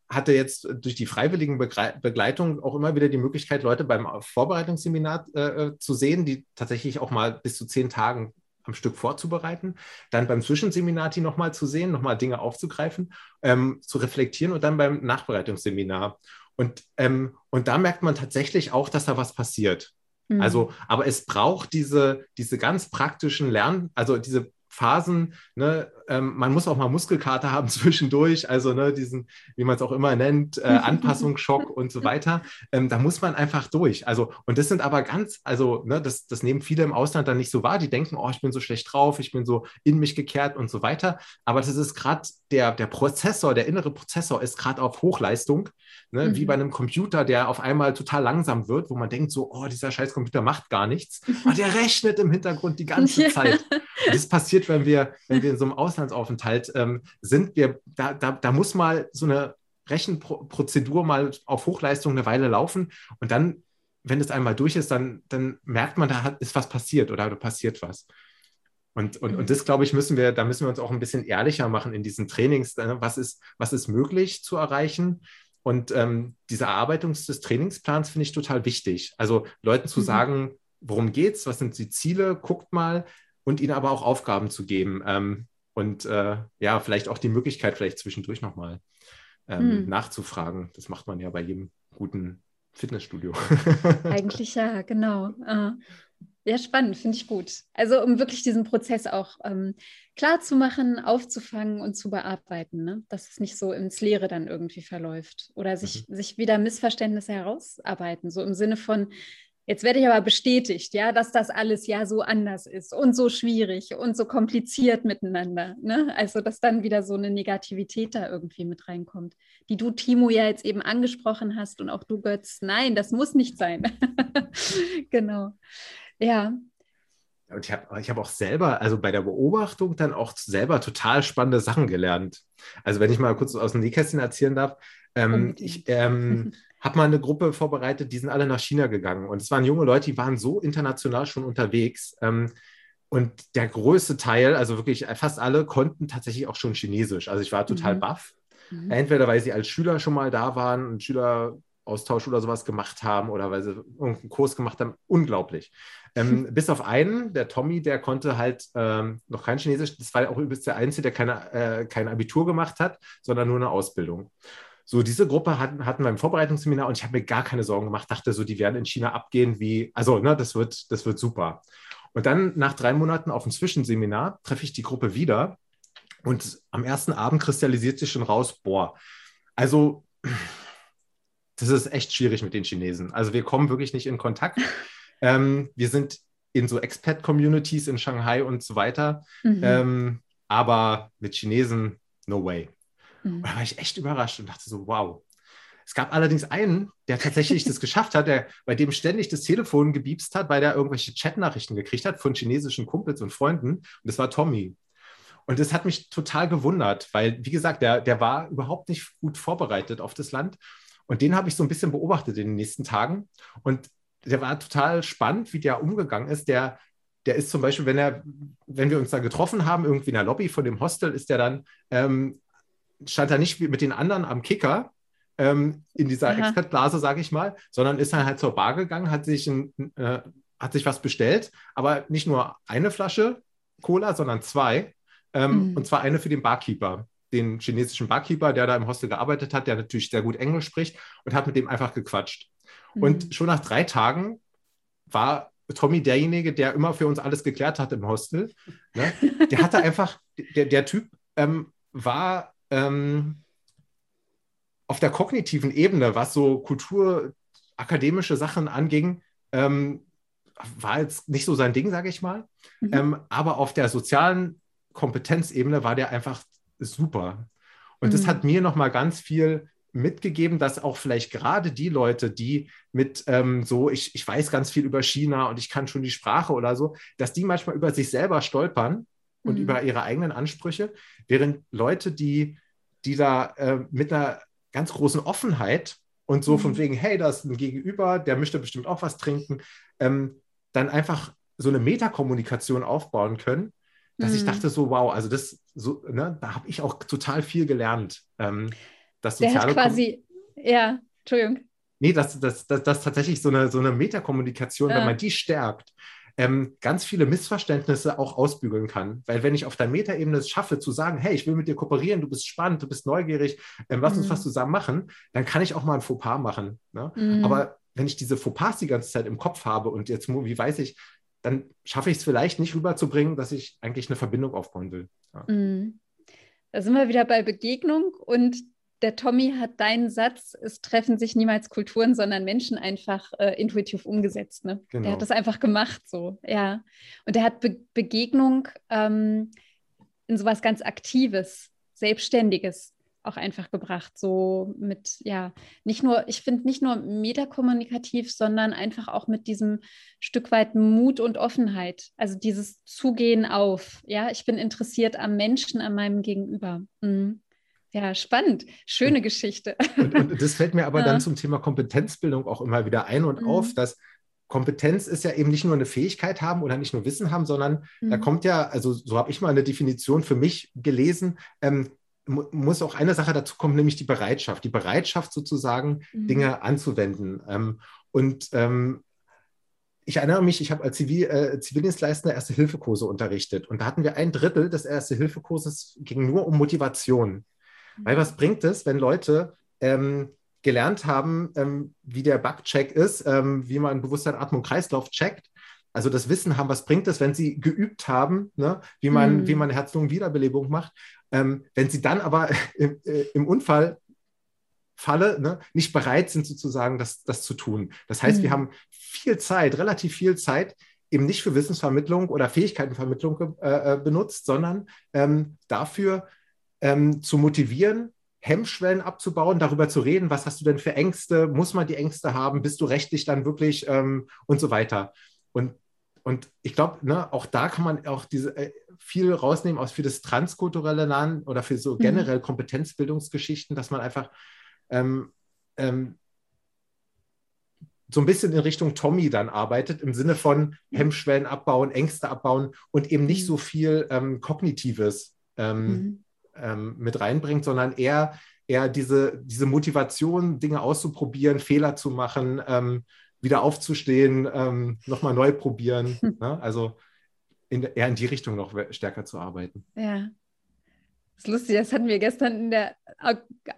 hatte jetzt durch die freiwilligen Begleitung auch immer wieder die Möglichkeit, Leute beim Vorbereitungsseminar äh, äh, zu sehen, die tatsächlich auch mal bis zu zehn Tagen am Stück vorzubereiten, dann beim Zwischenseminati nochmal zu sehen, nochmal Dinge aufzugreifen, ähm, zu reflektieren und dann beim Nachbereitungsseminar. Und, ähm, und da merkt man tatsächlich auch, dass da was passiert. Mhm. Also, aber es braucht diese, diese ganz praktischen Lern, also diese Phasen, ne, ähm, man muss auch mal Muskelkater haben zwischendurch, also ne, diesen, wie man es auch immer nennt, äh, Anpassungsschock und so weiter. Ähm, da muss man einfach durch. Also, und das sind aber ganz, also, ne, das, das nehmen viele im Ausland dann nicht so wahr. Die denken, oh, ich bin so schlecht drauf, ich bin so in mich gekehrt und so weiter. Aber das ist gerade der, der Prozessor, der innere Prozessor ist gerade auf Hochleistung, ne, mhm. wie bei einem Computer, der auf einmal total langsam wird, wo man denkt so, oh, dieser scheiß Computer macht gar nichts. Aber der rechnet im Hintergrund die ganze Zeit. Und das passiert, wenn wir, wenn wir in so einem Ausland Auslandsaufenthalt ähm, sind, wir, da, da, da muss mal so eine Rechenprozedur mal auf Hochleistung eine Weile laufen und dann, wenn es einmal durch ist, dann, dann merkt man, da hat, ist was passiert oder da passiert was. Und, und, und das, glaube ich, müssen wir, da müssen wir uns auch ein bisschen ehrlicher machen in diesen Trainings. Äh, was ist, was ist möglich zu erreichen? Und ähm, diese Erarbeitung des Trainingsplans finde ich total wichtig. Also Leuten zu mhm. sagen, worum geht's, was sind die Ziele, guckt mal und ihnen aber auch Aufgaben zu geben. Ähm, und äh, ja, vielleicht auch die Möglichkeit, vielleicht zwischendurch nochmal ähm, hm. nachzufragen. Das macht man ja bei jedem guten Fitnessstudio. Eigentlich ja, genau. Uh, ja, spannend, finde ich gut. Also um wirklich diesen Prozess auch ähm, klar zu machen, aufzufangen und zu bearbeiten, ne? dass es nicht so ins Leere dann irgendwie verläuft oder sich, mhm. sich wieder Missverständnisse herausarbeiten, so im Sinne von, Jetzt werde ich aber bestätigt, ja, dass das alles ja so anders ist und so schwierig und so kompliziert miteinander. Ne? Also, dass dann wieder so eine Negativität da irgendwie mit reinkommt, die du, Timo, ja jetzt eben angesprochen hast und auch du, Götz. Nein, das muss nicht sein. genau. Ja. Und ich habe ich hab auch selber, also bei der Beobachtung dann auch selber total spannende Sachen gelernt. Also, wenn ich mal kurz aus dem Nähkästchen erzählen darf, ähm, ich, ähm, habe mal eine Gruppe vorbereitet, die sind alle nach China gegangen. Und es waren junge Leute, die waren so international schon unterwegs. Ähm, und der größte Teil, also wirklich fast alle, konnten tatsächlich auch schon Chinesisch. Also ich war total mhm. baff. Mhm. Entweder weil sie als Schüler schon mal da waren und Schüleraustausch oder sowas gemacht haben oder weil sie irgendeinen Kurs gemacht haben. Unglaublich. Ähm, bis auf einen, der Tommy, der konnte halt ähm, noch kein Chinesisch. Das war auch übrigens der Einzige, der keine, äh, kein Abitur gemacht hat, sondern nur eine Ausbildung. So, diese Gruppe hatten, hatten wir im Vorbereitungsseminar und ich habe mir gar keine Sorgen gemacht, dachte so, die werden in China abgehen wie, also, ne, das wird, das wird super. Und dann nach drei Monaten auf dem Zwischenseminar treffe ich die Gruppe wieder und am ersten Abend kristallisiert sich schon raus, boah, also das ist echt schwierig mit den Chinesen. Also wir kommen wirklich nicht in Kontakt. Ähm, wir sind in so Expat-Communities in Shanghai und so weiter. Mhm. Ähm, aber mit Chinesen, no way. Mhm. da war ich echt überrascht und dachte so, wow. Es gab allerdings einen, der tatsächlich das geschafft hat, der, bei dem ständig das Telefon gebiepst hat, weil der irgendwelche Chatnachrichten gekriegt hat von chinesischen Kumpels und Freunden. Und das war Tommy. Und das hat mich total gewundert, weil, wie gesagt, der, der war überhaupt nicht gut vorbereitet auf das Land. Und den habe ich so ein bisschen beobachtet in den nächsten Tagen. Und der war total spannend, wie der umgegangen ist. Der, der ist zum Beispiel, wenn er, wenn wir uns da getroffen haben, irgendwie in der Lobby von dem Hostel, ist der dann, ähm, stand er nicht mit den anderen am Kicker ähm, in dieser Expertblase, sage ich mal, sondern ist er halt zur Bar gegangen, hat sich, ein, äh, hat sich was bestellt, aber nicht nur eine Flasche Cola, sondern zwei. Ähm, mhm. Und zwar eine für den Barkeeper, den chinesischen Barkeeper, der da im Hostel gearbeitet hat, der natürlich sehr gut Englisch spricht und hat mit dem einfach gequatscht. Mhm. Und schon nach drei Tagen war Tommy derjenige, der immer für uns alles geklärt hat im Hostel. Ne? Der hatte einfach, der, der Typ ähm, war ähm, auf der kognitiven Ebene, was so kulturakademische Sachen anging, ähm, war jetzt nicht so sein Ding, sage ich mal. Mhm. Ähm, aber auf der sozialen Kompetenzebene war der einfach super. Und mhm. das hat mir nochmal ganz viel mitgegeben, dass auch vielleicht gerade die Leute, die mit ähm, so, ich, ich weiß ganz viel über China und ich kann schon die Sprache oder so, dass die manchmal über sich selber stolpern und mhm. über ihre eigenen Ansprüche, während Leute, die, die da äh, mit einer ganz großen Offenheit und so mhm. von wegen, hey, da ist ein Gegenüber, der möchte bestimmt auch was trinken, ähm, dann einfach so eine Metakommunikation aufbauen können, dass mhm. ich dachte so, wow, also das, so, ne, da habe ich auch total viel gelernt. Ähm, das soziale Der hat quasi, Kom ja, Entschuldigung. Nee, dass das, das, das tatsächlich so eine, so eine Metakommunikation, ja. wenn man die stärkt, ähm, ganz viele Missverständnisse auch ausbügeln kann. Weil wenn ich auf der Metaebene es schaffe, zu sagen, hey, ich will mit dir kooperieren, du bist spannend, du bist neugierig, ähm, lass mhm. uns was zusammen machen, dann kann ich auch mal ein Fauxpas machen. Ne? Mhm. Aber wenn ich diese Fauxpas die ganze Zeit im Kopf habe und jetzt, wie weiß ich, dann schaffe ich es vielleicht nicht rüberzubringen, dass ich eigentlich eine Verbindung aufbauen will. Ja. Mhm. Da sind wir wieder bei Begegnung und der Tommy hat deinen Satz, es treffen sich niemals Kulturen, sondern Menschen einfach äh, intuitiv umgesetzt. Ne? Genau. Der hat das einfach gemacht so, ja. Und er hat Be Begegnung ähm, in sowas ganz Aktives, Selbstständiges auch einfach gebracht. So mit, ja, nicht nur, ich finde nicht nur metakommunikativ, sondern einfach auch mit diesem Stück weit Mut und Offenheit. Also dieses Zugehen auf. Ja, ich bin interessiert am Menschen, an meinem Gegenüber. Mhm. Ja, spannend. Schöne Geschichte. Und, und das fällt mir aber ja. dann zum Thema Kompetenzbildung auch immer wieder ein und mhm. auf, dass Kompetenz ist ja eben nicht nur eine Fähigkeit haben oder nicht nur Wissen haben, sondern mhm. da kommt ja, also so habe ich mal eine Definition für mich gelesen, ähm, muss auch eine Sache dazu kommen, nämlich die Bereitschaft. Die Bereitschaft sozusagen, mhm. Dinge anzuwenden. Ähm, und ähm, ich erinnere mich, ich habe als Zivil, äh, Zivildienstleistender Erste-Hilfe-Kurse unterrichtet. Und da hatten wir ein Drittel des Erste-Hilfe-Kurses, ging nur um Motivation. Weil was bringt es, wenn Leute ähm, gelernt haben, ähm, wie der Bug-Check ist, ähm, wie man Bewusstsein, Atmung, Kreislauf checkt, also das Wissen haben, was bringt es, wenn sie geübt haben, ne, wie man, mhm. wie man Herz-Lungen-Wiederbelebung macht, ähm, wenn sie dann aber im, äh, im Unfall Falle ne, nicht bereit sind, sozusagen das, das zu tun. Das heißt, mhm. wir haben viel Zeit, relativ viel Zeit, eben nicht für Wissensvermittlung oder Fähigkeitenvermittlung äh, äh, benutzt, sondern ähm, dafür ähm, zu motivieren, Hemmschwellen abzubauen, darüber zu reden, was hast du denn für Ängste, muss man die Ängste haben, bist du rechtlich dann wirklich ähm, und so weiter. Und und ich glaube, ne, auch da kann man auch diese äh, viel rausnehmen aus für das transkulturelle Lernen oder für so mhm. generell Kompetenzbildungsgeschichten, dass man einfach ähm, ähm, so ein bisschen in Richtung Tommy dann arbeitet, im Sinne von mhm. Hemmschwellen abbauen, Ängste abbauen und eben nicht mhm. so viel ähm, Kognitives ähm, mhm. Ähm, mit reinbringt, sondern eher, eher diese, diese Motivation, Dinge auszuprobieren, Fehler zu machen, ähm, wieder aufzustehen, ähm, nochmal neu probieren. Hm. Ne? Also in, eher in die Richtung noch stärker zu arbeiten. Ja. Das ist lustig, das hatten wir gestern in der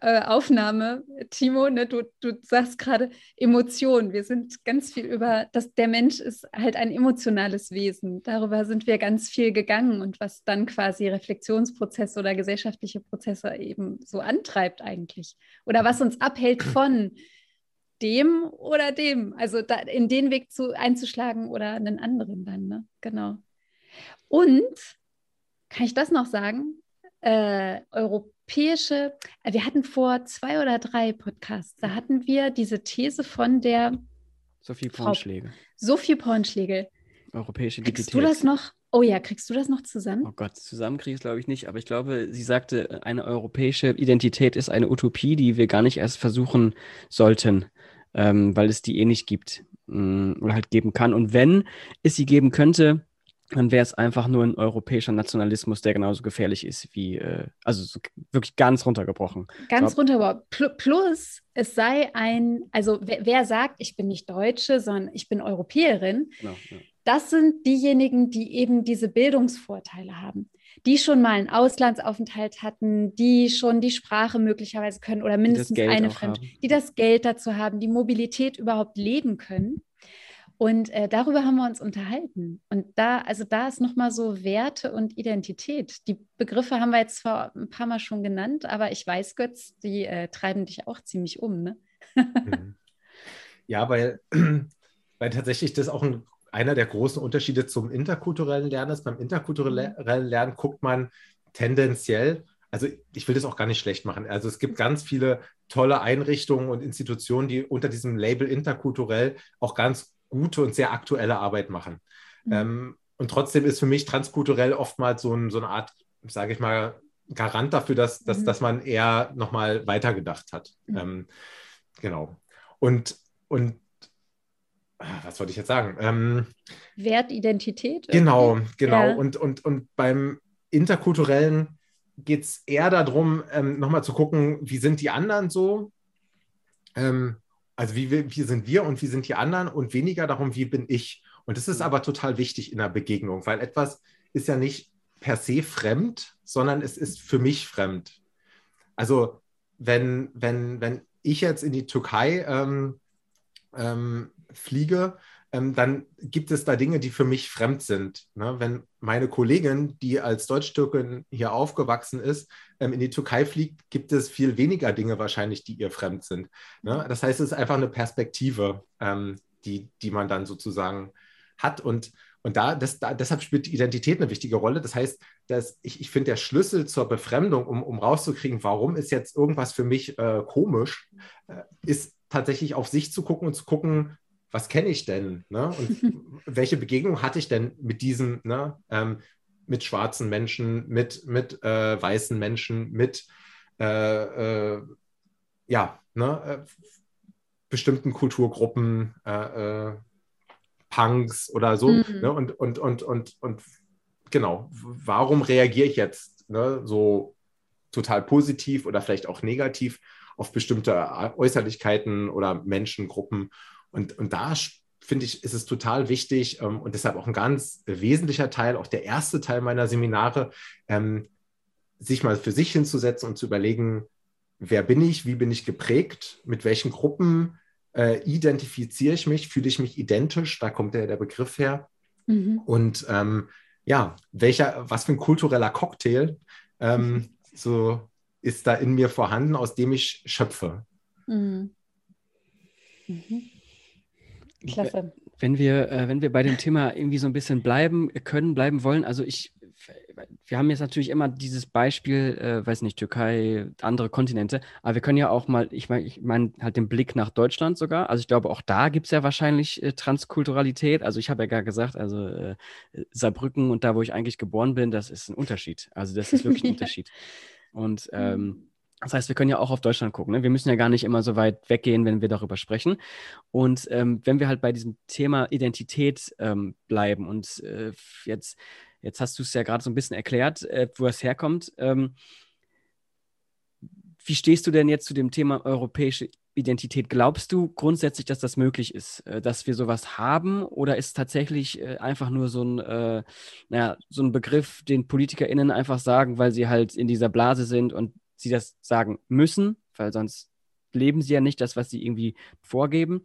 äh, Aufnahme, Timo, ne, du, du sagst gerade Emotionen. Wir sind ganz viel über, dass der Mensch ist halt ein emotionales Wesen. Darüber sind wir ganz viel gegangen und was dann quasi Reflexionsprozesse oder gesellschaftliche Prozesse eben so antreibt eigentlich. Oder was uns abhält von dem oder dem. Also da, in den Weg zu, einzuschlagen oder einen anderen dann, ne? Genau. Und kann ich das noch sagen? Äh, Euro, europäische, äh, wir hatten vor zwei oder drei Podcasts, da hatten wir diese These von der Sophie Pornschläge. Sophie Pornschläge. Europäische Identität. Kriegst du das noch? Oh ja, kriegst du das noch zusammen? Oh Gott, zusammen kriege ich es glaube ich nicht, aber ich glaube, sie sagte, eine europäische Identität ist eine Utopie, die wir gar nicht erst versuchen sollten, ähm, weil es die eh nicht gibt mh, mm, oder halt geben kann. Und wenn es sie geben könnte, dann wäre es einfach nur ein europäischer Nationalismus, der genauso gefährlich ist wie, äh, also so wirklich ganz runtergebrochen. Ganz so, runtergebrochen. Plus, es sei ein, also wer, wer, sagt, ich bin nicht Deutsche, sondern ich bin Europäerin, genau, ja. das sind diejenigen, die eben diese Bildungsvorteile haben, die schon mal einen Auslandsaufenthalt hatten, die schon die Sprache möglicherweise können oder mindestens eine Fremd, die das Geld dazu haben, die Mobilität überhaupt leben können. Und äh, darüber haben wir uns unterhalten. Und da, also da ist nochmal so Werte und Identität. Die Begriffe haben wir jetzt zwar ein paar Mal schon genannt, aber ich weiß, Götz, die äh, treiben dich auch ziemlich um, ne? Mhm. ja, weil, weil tatsächlich das auch ein, einer der großen Unterschiede zum interkulturellen Lernen ist. Beim interkulturellen Lernen guckt man tendenziell, also ich will das auch gar nicht schlecht machen. Also es gibt ganz viele tolle Einrichtungen und Institutionen, die unter diesem Label interkulturell auch ganz gute und sehr aktuelle Arbeit machen. Mhm. Ähm, und trotzdem ist für mich transkulturell oftmals so, ein, so eine Art, sage ich mal, Garant dafür, dass, dass, mhm. dass man eher nochmal weitergedacht hat. Mhm. Ähm, genau. Und, und ah, was wollte ich jetzt sagen? Ähm, Wertidentität. Genau, genau. Ja. Und, und, und beim interkulturellen geht es eher darum, ähm, nochmal zu gucken, wie sind die anderen so? Ähm, also wie, wie sind wir und wie sind die anderen und weniger darum, wie bin ich. Und das ist mhm. aber total wichtig in der Begegnung, weil etwas ist ja nicht per se fremd, sondern es ist für mich fremd. Also wenn, wenn, wenn ich jetzt in die Türkei ähm, ähm, fliege, ähm, dann gibt es da Dinge, die für mich fremd sind. Ne? Wenn meine Kollegin, die als Deutsch-Türkin hier aufgewachsen ist, ähm, in die Türkei fliegt, gibt es viel weniger Dinge wahrscheinlich, die ihr fremd sind. Ne? Das heißt, es ist einfach eine Perspektive, ähm, die, die man dann sozusagen hat. Und, und da, das, da, deshalb spielt Identität eine wichtige Rolle. Das heißt, dass ich, ich finde, der Schlüssel zur Befremdung, um, um rauszukriegen, warum ist jetzt irgendwas für mich äh, komisch, äh, ist tatsächlich auf sich zu gucken und zu gucken, was kenne ich denn? Ne? Und welche Begegnung hatte ich denn mit diesen, ne? Ähm, mit schwarzen Menschen, mit, mit äh, weißen Menschen, mit äh, äh, ja, ne? Äh, bestimmten Kulturgruppen, äh, äh, Punks oder so. Mhm. Ne? Und, und, und, und, und genau, warum reagiere ich jetzt ne? so total positiv oder vielleicht auch negativ auf bestimmte Äußerlichkeiten oder Menschengruppen? Und, und da finde ich, ist es total wichtig ähm, und deshalb auch ein ganz wesentlicher Teil, auch der erste Teil meiner Seminare, ähm, sich mal für sich hinzusetzen und zu überlegen, wer bin ich, wie bin ich geprägt, mit welchen Gruppen äh, identifiziere ich mich, fühle ich mich identisch, da kommt der, der Begriff her. Mhm. Und ähm, ja, welcher, was für ein kultureller Cocktail ähm, so ist da in mir vorhanden, aus dem ich schöpfe. Mhm. Mhm. Klasse. Wenn wir, äh, wenn wir bei dem Thema irgendwie so ein bisschen bleiben können, bleiben wollen, also ich, wir haben jetzt natürlich immer dieses Beispiel, äh, weiß nicht, Türkei, andere Kontinente, aber wir können ja auch mal, ich meine, ich mein halt den Blick nach Deutschland sogar. Also ich glaube, auch da gibt es ja wahrscheinlich äh, Transkulturalität. Also ich habe ja gar gesagt, also äh, Saarbrücken und da, wo ich eigentlich geboren bin, das ist ein Unterschied. Also das ist wirklich ein Unterschied. Und ähm, das heißt, wir können ja auch auf Deutschland gucken. Ne? Wir müssen ja gar nicht immer so weit weggehen, wenn wir darüber sprechen. Und ähm, wenn wir halt bei diesem Thema Identität ähm, bleiben und äh, jetzt, jetzt hast du es ja gerade so ein bisschen erklärt, äh, wo es herkommt. Ähm, wie stehst du denn jetzt zu dem Thema europäische Identität? Glaubst du grundsätzlich, dass das möglich ist, äh, dass wir sowas haben? Oder ist es tatsächlich äh, einfach nur so ein, äh, naja, so ein Begriff, den PolitikerInnen einfach sagen, weil sie halt in dieser Blase sind und sie das sagen müssen, weil sonst leben sie ja nicht das, was sie irgendwie vorgeben.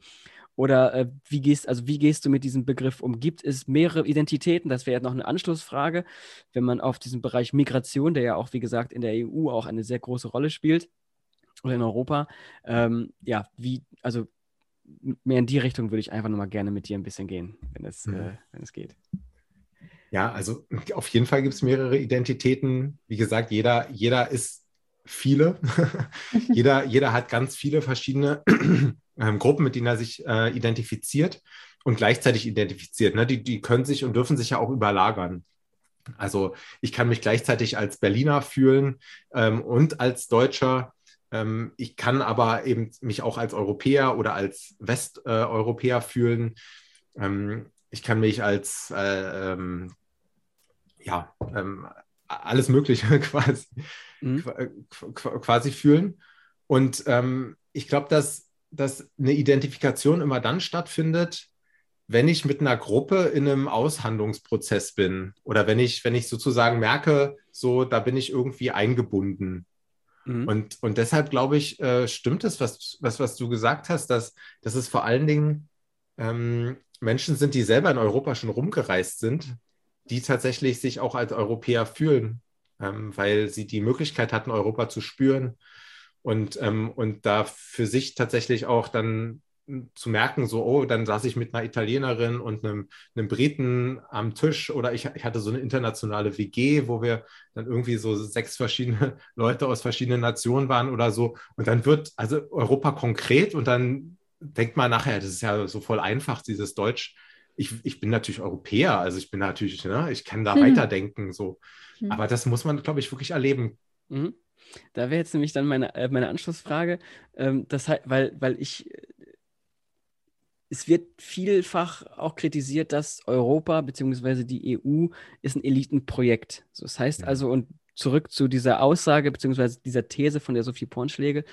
Oder äh, wie gehst, also wie gehst du mit diesem Begriff um? Gibt es mehrere Identitäten? Das wäre jetzt noch eine Anschlussfrage, wenn man auf diesen Bereich Migration, der ja auch, wie gesagt, in der EU auch eine sehr große Rolle spielt, oder in Europa, ähm, ja, wie, also mehr in die Richtung würde ich einfach nochmal gerne mit dir ein bisschen gehen, wenn es, mhm. äh, wenn es geht. Ja, also auf jeden Fall gibt es mehrere Identitäten. Wie gesagt, jeder, jeder ist viele. jeder, jeder hat ganz viele verschiedene ähm, Gruppen, mit denen er sich äh, identifiziert und gleichzeitig identifiziert. Ne? Die, die können sich und dürfen sich ja auch überlagern. Also ich kann mich gleichzeitig als Berliner fühlen ähm, und als Deutscher. Ähm, ich kann aber eben mich auch als Europäer oder als Westeuropäer äh, fühlen. Ähm, ich kann mich als äh, ähm, ja, ähm, alles Mögliche quasi, mhm. quasi fühlen. Und ähm, ich glaube, dass, dass eine Identifikation immer dann stattfindet, wenn ich mit einer Gruppe in einem Aushandlungsprozess bin oder wenn ich, wenn ich sozusagen merke, so, da bin ich irgendwie eingebunden. Mhm. Und, und deshalb glaube ich, äh, stimmt es, was, was, was du gesagt hast, dass, dass es vor allen Dingen ähm, Menschen sind, die selber in Europa schon rumgereist sind, die tatsächlich sich auch als Europäer fühlen, ähm, weil sie die Möglichkeit hatten, Europa zu spüren und, ähm, und da für sich tatsächlich auch dann zu merken, so, oh, dann saß ich mit einer Italienerin und einem, einem Briten am Tisch oder ich, ich, hatte so eine internationale WG, wo wir dann irgendwie so sechs verschiedene Leute aus verschiedenen Nationen waren oder so. Und dann wird also Europa konkret und dann denkt man nachher, das ist ja so voll einfach, dieses Deutsch. Ich, ich bin natürlich Europäer, also ich bin natürlich, ne, ich kann da hm. weiterdenken, so. Hm. Aber das muss man, glaube ich, wirklich erleben. Mhm. Da wäre jetzt nämlich dann meine, äh, meine Anschlussfrage, ähm, das, weil, weil ich es wird vielfach auch kritisiert, dass Europa bzw. die EU ist ein Elitenprojekt. So, das heißt also, und zurück zu dieser Aussage bzw. dieser These von der Sophie Pornschläge,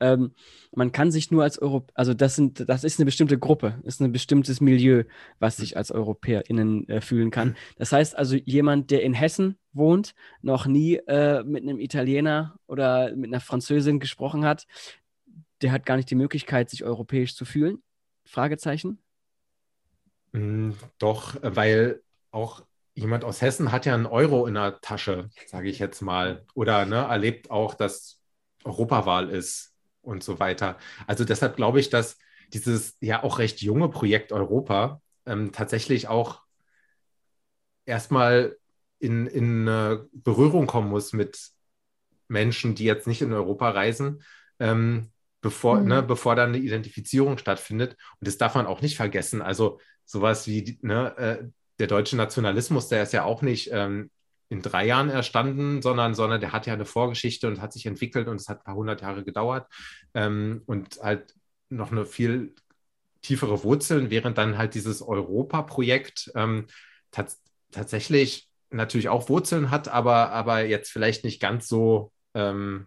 ähm, man kann sich nur als Europäer, also das, sind, das ist eine bestimmte Gruppe, ist ein bestimmtes Milieu, was sich als EuropäerInnen äh, fühlen kann. Das heißt also, jemand, der in Hessen wohnt, noch nie äh, mit einem Italiener oder mit einer Französin gesprochen hat, der hat gar nicht die Möglichkeit, sich europäisch zu fühlen Fragezeichen? Mm, doch, weil auch jemand aus Hessen hat ja einen Euro in der Tasche, sage ich jetzt mal. Oder ne, erlebt auch, dass Europawahl ist und so weiter. Also deshalb glaube ich, dass dieses ja auch recht junge Projekt Europa ähm, tatsächlich auch erstmal in, in Berührung kommen muss mit Menschen, die jetzt nicht in Europa reisen, ähm, bevor, mhm. ne, bevor dann eine Identifizierung stattfindet. Und das darf man auch nicht vergessen. Also sowas wie ne, äh, der deutsche Nationalismus, der ist ja auch nicht ähm, in drei Jahren erstanden, sondern, sondern der hat ja eine Vorgeschichte und hat sich entwickelt und es hat ein paar hundert Jahre gedauert ähm, und halt noch eine viel tiefere Wurzeln, während dann halt dieses Europa-Projekt ähm, tats tatsächlich natürlich auch Wurzeln hat, aber, aber jetzt vielleicht nicht ganz so, ähm,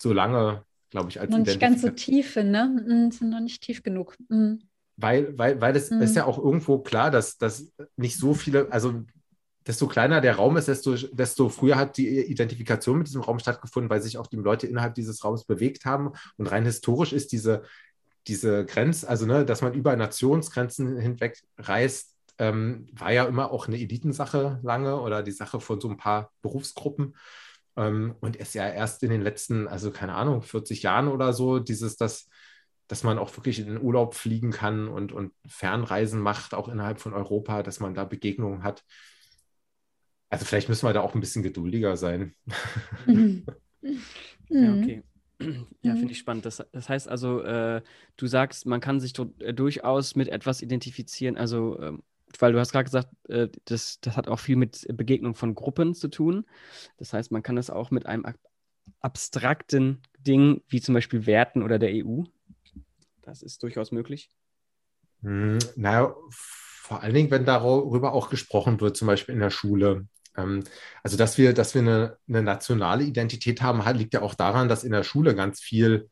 so lange glaube ich, als Noch nicht ganz so tiefe, ne? Mhm, sind noch nicht tief genug. Mhm. Weil, weil, weil es mhm. ist ja auch irgendwo klar, dass, dass nicht so viele, also desto kleiner der Raum ist, desto, desto früher hat die Identifikation mit diesem Raum stattgefunden, weil sich auch die Leute innerhalb dieses Raums bewegt haben. Und rein historisch ist diese, diese Grenze, also ne, dass man über Nationsgrenzen hinweg reist, ähm, war ja immer auch eine Elitensache lange oder die Sache von so ein paar Berufsgruppen. Ähm, und ist ja erst in den letzten, also keine Ahnung, 40 Jahren oder so, dieses, dass, dass man auch wirklich in den Urlaub fliegen kann und, und Fernreisen macht, auch innerhalb von Europa, dass man da Begegnungen hat. Also vielleicht müssen wir da auch ein bisschen geduldiger sein. Mhm. ja, okay. Ja, finde ich spannend. Das, das heißt also, äh, du sagst, man kann sich äh, durchaus mit etwas identifizieren, also ähm, weil du hast gerade gesagt, äh, das, das hat auch viel mit Begegnung von Gruppen zu tun. Das heißt, man kann das auch mit einem ab abstrakten Ding, wie zum Beispiel Werten oder der EU. Das ist durchaus möglich. Hm, naja, vor allen Dingen, wenn darüber auch gesprochen wird, zum Beispiel in der Schule. Ähm, also, dass wir, dass wir eine, eine, nationale Identität haben, liegt ja auch daran, dass in der Schule ganz viel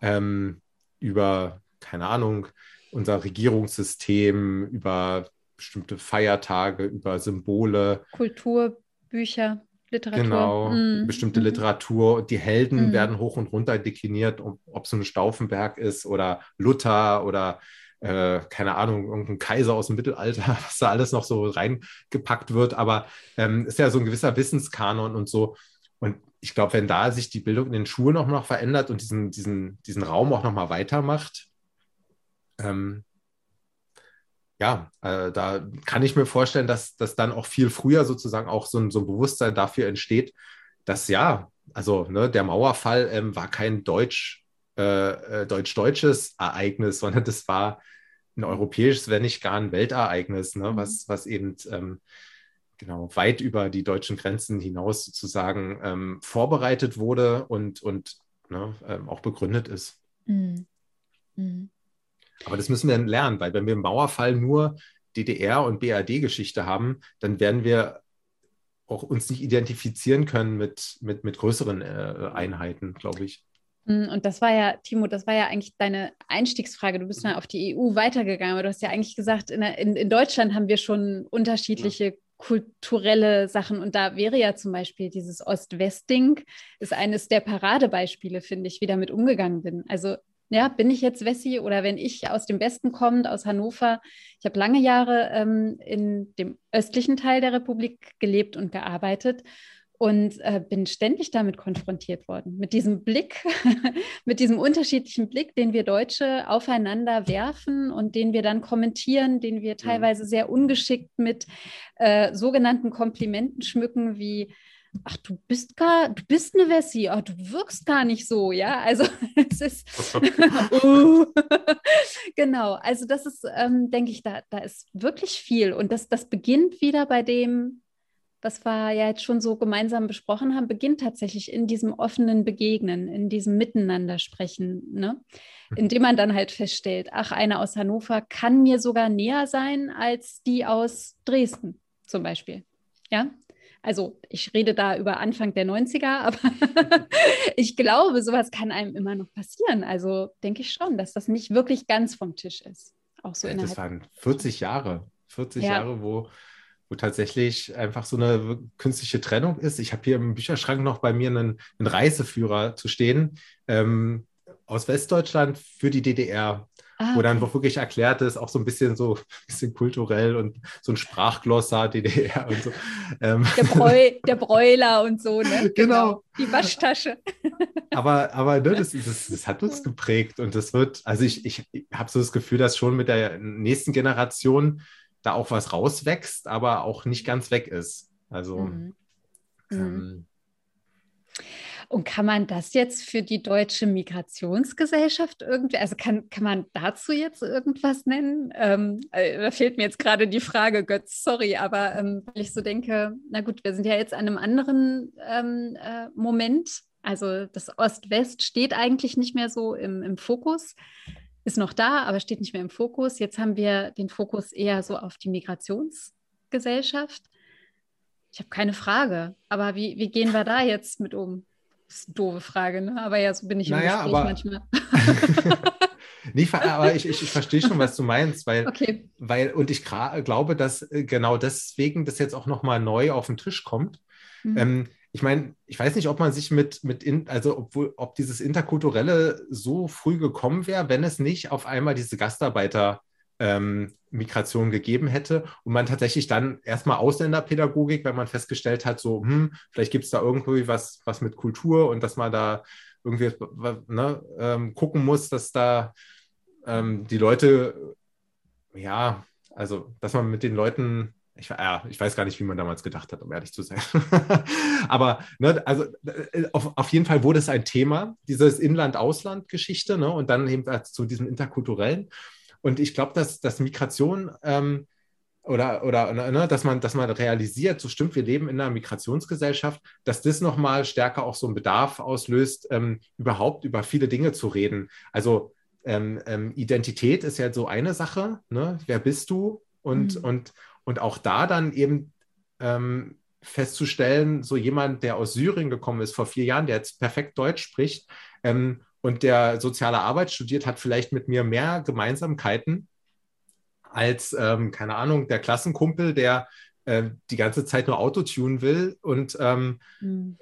ähm, über, keine Ahnung, unser Regierungssystem, über bestimmte Feiertage, über Symbole. Kulturbücher, Literatur. Genau, mm. bestimmte mm. Literatur. Die Helden mm. werden hoch und runter dekliniert, ob es so ein Stauffenberg ist oder Luther oder äh, keine Ahnung, irgendein Kaiser aus dem Mittelalter, was da alles noch so reingepackt wird. Aber ähm, ist ja so ein gewisser Wissenskanon und so. Und ich glaube, wenn da sich die Bildung in den Schulen auch noch verändert und diesen, diesen, diesen Raum auch noch mal weitermacht, ähm, ja, äh, da kann ich mir vorstellen, dass, dass dann auch viel früher sozusagen auch so ein, so ein Bewusstsein dafür entsteht, dass ja, also ne, der Mauerfall ähm, war kein deutsch, äh, äh, deutsch-deutsches Ereignis, sondern das war ein europäisches, wenn nicht gar ein Weltereignis, ne, mhm. was, was eben ähm, genau weit über die deutschen Grenzen hinaus sozusagen ähm, vorbereitet wurde und, und ne, ähm, auch begründet ist. Mhm. Mhm. Aber das müssen wir dann lernen, weil wenn wir im Mauerfall nur DDR- und BRD-Geschichte haben, dann werden wir auch uns nicht identifizieren können mit, mit, mit größeren äh, Einheiten, glaube ich. Hm, und das war ja, Timo, das war ja eigentlich deine Einstiegsfrage. Du bist mal auf die EU weitergegangen, aber du hast ja eigentlich gesagt, in, in, in Deutschland haben wir schon unterschiedliche ja. kulturelle Sachen. Und da wäre ja zum Beispiel dieses Ost-West-Ding, ist eines der Paradebeispiele, finde ich, wie damit umgegangen bin. Also ja, bin ich jetzt Wessi oder wenn ich aus dem Westen kommend, aus Hannover, ich habe lange Jahre ähm, in dem östlichen Teil der Republik gelebt und gearbeitet und äh, bin ständig damit konfrontiert worden, mit diesem Blick, mit diesem unterschiedlichen Blick, den wir Deutsche aufeinander werfen und den wir dann kommentieren, den wir mhm. teilweise sehr ungeschickt mit äh, sogenannten Komplimenten schmücken, wie ach, du bist gar, du bist eine Wessi, ach, du wirkst gar nicht so, ja. Also es ist uh. genau, also das ist, ähm, denke ich, da, da ist wirklich viel. Und das, das beginnt wieder bei dem, was wir ja jetzt schon so gemeinsam besprochen haben, beginnt tatsächlich in diesem offenen Begegnen, in diesem Miteinander sprechen, ne? Mhm. indem man dann halt feststellt, ach, eine aus Hannover kann mir sogar näher sein als die aus Dresden zum Beispiel. Ja, also ich rede da über Anfang der 90er, aber ich glaube, sowas kann einem immer noch passieren. Also denke ich schon, dass das nicht wirklich ganz vom Tisch ist. Auch so ja, das waren 40 Jahre, 40 ja. Jahre, wo, wo tatsächlich einfach so eine künstliche Trennung ist. Ich habe hier im Bücherschrank noch bei mir einen, einen Reiseführer zu stehen ähm, aus Westdeutschland für die DDR. Ah, wo dann okay. wirklich erklärt ist, auch so ein bisschen so ein bisschen kulturell und so ein Sprachglossar DDR und so. Ähm. Der, Bräu, der Bräuler und so, ne? Genau. genau. Die Waschtasche. Aber, aber ne, das, das, das, hat uns geprägt und das wird, also ich, ich habe so das Gefühl, dass schon mit der nächsten Generation da auch was rauswächst, aber auch nicht ganz weg ist. Also mhm. Mhm. Und kann man das jetzt für die deutsche Migrationsgesellschaft irgendwie, also kann, kann man dazu jetzt irgendwas nennen? Ähm, äh, da fehlt mir jetzt gerade die Frage, Götz, sorry, aber ähm, weil ich so denke, na gut, wir sind ja jetzt an einem anderen ähm, äh, Moment. Also das Ost-West steht eigentlich nicht mehr so im, im Fokus ist noch da, aber steht nicht mehr im Fokus. Jetzt haben wir den Fokus eher so auf die Migrationsgesellschaft. Ich habe keine Frage, aber wie, wie gehen wir da jetzt mit um? Ist eine doofe Frage, ne? aber ja, so bin ich im naja, Gespräch aber... manchmal. Nicht, aber ich, ich, ich, verstehe schon, was du meinst, weil, okay. weil und ich glaube, dass äh, genau deswegen das jetzt auch nochmal neu auf den Tisch kommt. Mhm. Ähm, ich meine, ich weiß nicht, ob man sich mit, mit in, also obwohl, ob dieses Interkulturelle so früh gekommen wäre, wenn es nicht auf einmal diese Gastarbeiter ähm, Migration gegeben hätte und man tatsächlich dann erstmal Ausländerpädagogik, wenn man festgestellt hat, so, hm, vielleicht gibt es da irgendwie was, was mit Kultur und dass man da irgendwie ne, ähm, gucken muss, dass da ähm, die Leute, ja, also, dass man mit den Leuten ich, ja, ich weiß gar nicht, wie man damals gedacht hat, um ehrlich zu sein. Aber ne, also äh, auf, auf jeden Fall wurde es ein Thema, dieses Inland-Ausland-Geschichte, ne, und dann eben zu diesem interkulturellen. Und ich glaube, dass, dass Migration ähm, oder, oder ne, dass, man, dass man realisiert, so stimmt, wir leben in einer Migrationsgesellschaft, dass das nochmal stärker auch so einen Bedarf auslöst, ähm, überhaupt über viele Dinge zu reden. Also ähm, ähm, Identität ist ja so eine Sache, ne? wer bist du? Und, mhm. und, und auch da dann eben ähm, festzustellen, so jemand, der aus Syrien gekommen ist vor vier Jahren, der jetzt perfekt Deutsch spricht, ähm, und der soziale Arbeit studiert, hat vielleicht mit mir mehr Gemeinsamkeiten als, ähm, keine Ahnung, der Klassenkumpel, der äh, die ganze Zeit nur Autotune will und ähm, mhm.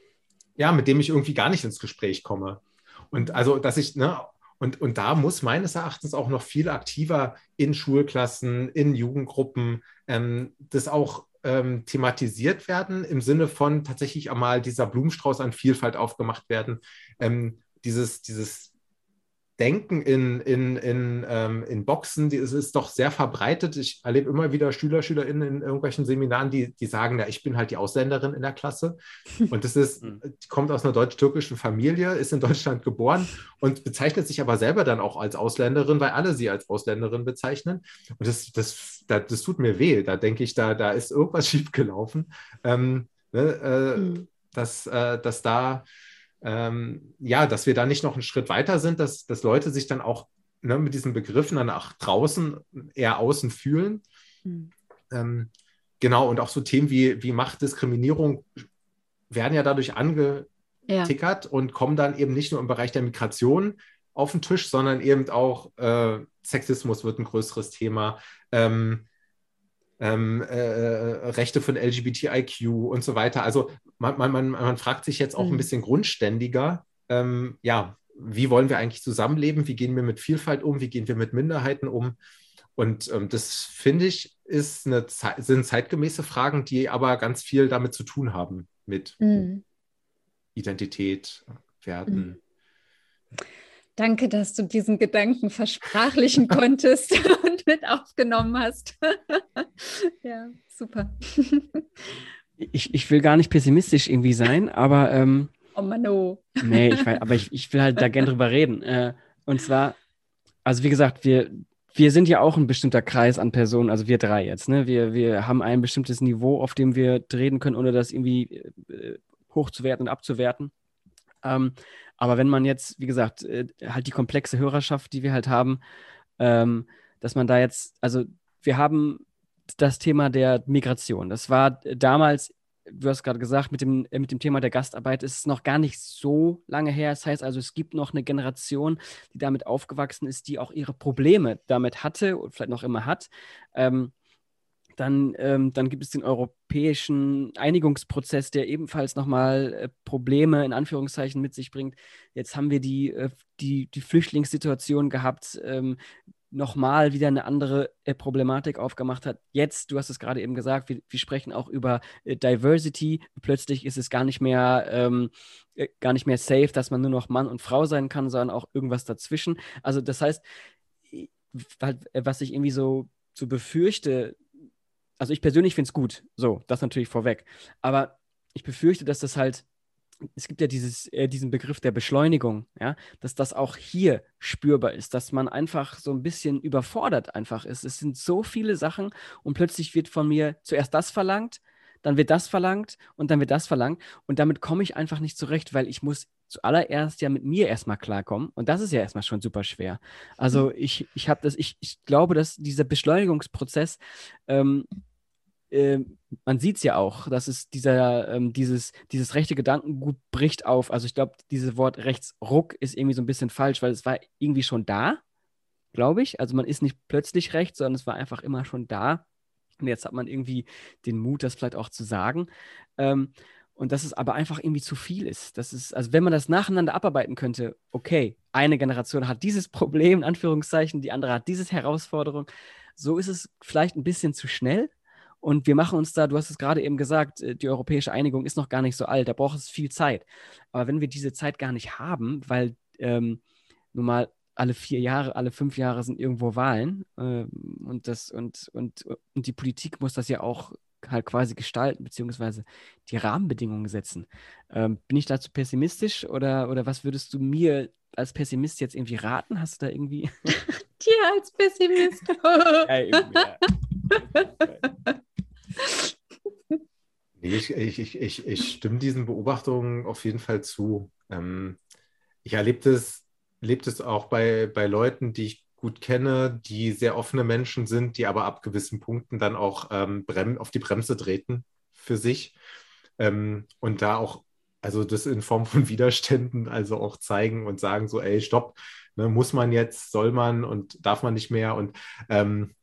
ja, mit dem ich irgendwie gar nicht ins Gespräch komme. Und also, dass ich, ne, und, und da muss meines Erachtens auch noch viel aktiver in Schulklassen, in Jugendgruppen ähm, das auch ähm, thematisiert werden, im Sinne von tatsächlich einmal dieser Blumenstrauß an Vielfalt aufgemacht werden, ähm, dieses, dieses Denken in, in, in, ähm, in Boxen, die, es ist doch sehr verbreitet. Ich erlebe immer wieder Schüler, SchülerInnen in irgendwelchen Seminaren, die, die sagen, ja, ich bin halt die Ausländerin in der Klasse. Und das ist, hm. kommt aus einer deutsch-türkischen Familie, ist in Deutschland geboren und bezeichnet sich aber selber dann auch als Ausländerin, weil alle sie als Ausländerin bezeichnen. Und das, das, das, das tut mir weh. Da denke ich, da, da ist irgendwas schiefgelaufen. Ähm, ne, äh, mhm. dass, äh, dass da ähm, ja, dass wir da nicht noch einen Schritt weiter sind, dass, dass Leute sich dann auch ne, mit diesen Begriffen dann auch draußen eher außen fühlen. Mhm. Ähm, genau, und auch so Themen wie, wie Machtdiskriminierung werden ja dadurch angetickert ja. und kommen dann eben nicht nur im Bereich der Migration auf den Tisch, sondern eben auch äh, Sexismus wird ein größeres Thema. Ähm, ähm, äh, äh Rechte von LGBTIQ und so weiter. Also man, man, man, man fragt sich jetzt auch mhm. ein bisschen grundständiger, ähm, ja, wie wollen wir eigentlich zusammenleben? Wie gehen wir mit Vielfalt um? Wie gehen wir mit Minderheiten um? Und ähm, das finde ich, ist eine, sind zeitgemäße Fragen, die aber ganz viel damit zu tun haben, mit mhm. Identität, Werten. Mhm. Danke, dass du diesen Gedanken versprachlichen konntest und mit aufgenommen hast. ja, super. ich, ich will gar nicht pessimistisch irgendwie sein, aber. Ähm, oh Mano. Nee, ich weiß, aber ich, ich will halt da gerne drüber reden. Äh, und zwar, also wie gesagt, wir, wir sind ja auch ein bestimmter Kreis an Personen, also wir drei jetzt. Ne? Wir, wir haben ein bestimmtes Niveau, auf dem wir reden können, ohne das irgendwie äh, hochzuwerten und abzuwerten. Ähm, aber wenn man jetzt, wie gesagt, äh, halt die komplexe Hörerschaft, die wir halt haben, ähm, dass man da jetzt, also wir haben das Thema der Migration. Das war damals, du hast gerade gesagt, mit dem, äh, mit dem Thema der Gastarbeit ist es noch gar nicht so lange her. Das heißt also, es gibt noch eine Generation, die damit aufgewachsen ist, die auch ihre Probleme damit hatte und vielleicht noch immer hat. Ähm, dann, ähm, dann gibt es den europäischen Einigungsprozess, der ebenfalls nochmal äh, Probleme in Anführungszeichen mit sich bringt. Jetzt haben wir die, äh, die, die Flüchtlingssituation gehabt, ähm, nochmal wieder eine andere äh, Problematik aufgemacht hat. Jetzt, du hast es gerade eben gesagt, wir, wir sprechen auch über äh, Diversity. Plötzlich ist es gar nicht mehr ähm, äh, gar nicht mehr safe, dass man nur noch Mann und Frau sein kann, sondern auch irgendwas dazwischen. Also das heißt, äh, was ich irgendwie so, so befürchte, also ich persönlich finde es gut, so, das natürlich vorweg. Aber ich befürchte, dass das halt, es gibt ja dieses, äh, diesen Begriff der Beschleunigung, ja, dass das auch hier spürbar ist, dass man einfach so ein bisschen überfordert einfach ist. Es sind so viele Sachen und plötzlich wird von mir zuerst das verlangt, dann wird das verlangt und dann wird das verlangt. Und damit komme ich einfach nicht zurecht, weil ich muss zuallererst ja mit mir erstmal klarkommen. Und das ist ja erstmal schon super schwer. Also mhm. ich, ich habe das, ich, ich glaube, dass dieser Beschleunigungsprozess ähm, ähm, man sieht es ja auch, dass es dieser, ähm, dieses, dieses rechte Gedankengut bricht auf. Also ich glaube, dieses Wort Rechtsruck ist irgendwie so ein bisschen falsch, weil es war irgendwie schon da, glaube ich. Also man ist nicht plötzlich rechts, sondern es war einfach immer schon da. Und jetzt hat man irgendwie den Mut, das vielleicht auch zu sagen. Ähm, und dass es aber einfach irgendwie zu viel ist. Das ist, also wenn man das nacheinander abarbeiten könnte, okay, eine Generation hat dieses Problem, in Anführungszeichen, die andere hat diese Herausforderung. So ist es vielleicht ein bisschen zu schnell, und wir machen uns da, du hast es gerade eben gesagt, äh, die europäische Einigung ist noch gar nicht so alt, da braucht es viel Zeit. Aber wenn wir diese Zeit gar nicht haben, weil ähm, nun mal alle vier Jahre, alle fünf Jahre sind irgendwo Wahlen äh, und, das, und, und, und die Politik muss das ja auch halt quasi gestalten, beziehungsweise die Rahmenbedingungen setzen. Ähm, bin ich dazu pessimistisch oder, oder was würdest du mir als Pessimist jetzt irgendwie raten? Hast du da irgendwie. Dir als Pessimist. ja, ja. Nee, ich, ich, ich, ich, stimme diesen Beobachtungen auf jeden Fall zu. Ähm, ich erlebe das, erlebe das auch bei, bei Leuten, die ich gut kenne, die sehr offene Menschen sind, die aber ab gewissen Punkten dann auch ähm, auf die Bremse treten für sich ähm, und da auch, also das in Form von Widerständen, also auch zeigen und sagen so, ey, stopp, ne, muss man jetzt, soll man und darf man nicht mehr und ähm,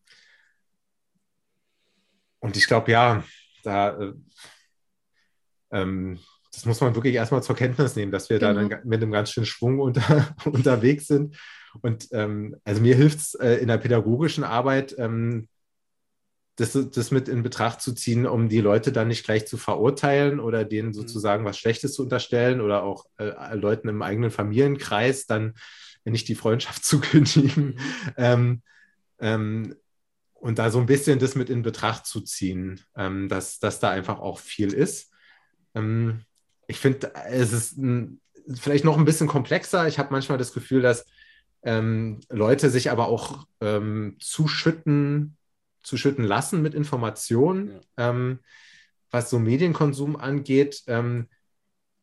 und ich glaube, ja, da, äh, ähm, das muss man wirklich erstmal zur Kenntnis nehmen, dass wir genau. da mit einem ganz schönen Schwung unter, unterwegs sind. Und ähm, also mir hilft es äh, in der pädagogischen Arbeit, ähm, das, das mit in Betracht zu ziehen, um die Leute dann nicht gleich zu verurteilen oder denen mhm. sozusagen was Schlechtes zu unterstellen oder auch äh, Leuten im eigenen Familienkreis dann nicht die Freundschaft zu kündigen. Ähm, ähm, und da so ein bisschen das mit in Betracht zu ziehen, ähm, dass, dass da einfach auch viel ist. Ähm, ich finde, es ist vielleicht noch ein bisschen komplexer. Ich habe manchmal das Gefühl, dass ähm, Leute sich aber auch ähm, zuschütten, zuschütten lassen mit Informationen, ja. ähm, was so Medienkonsum angeht. Ähm,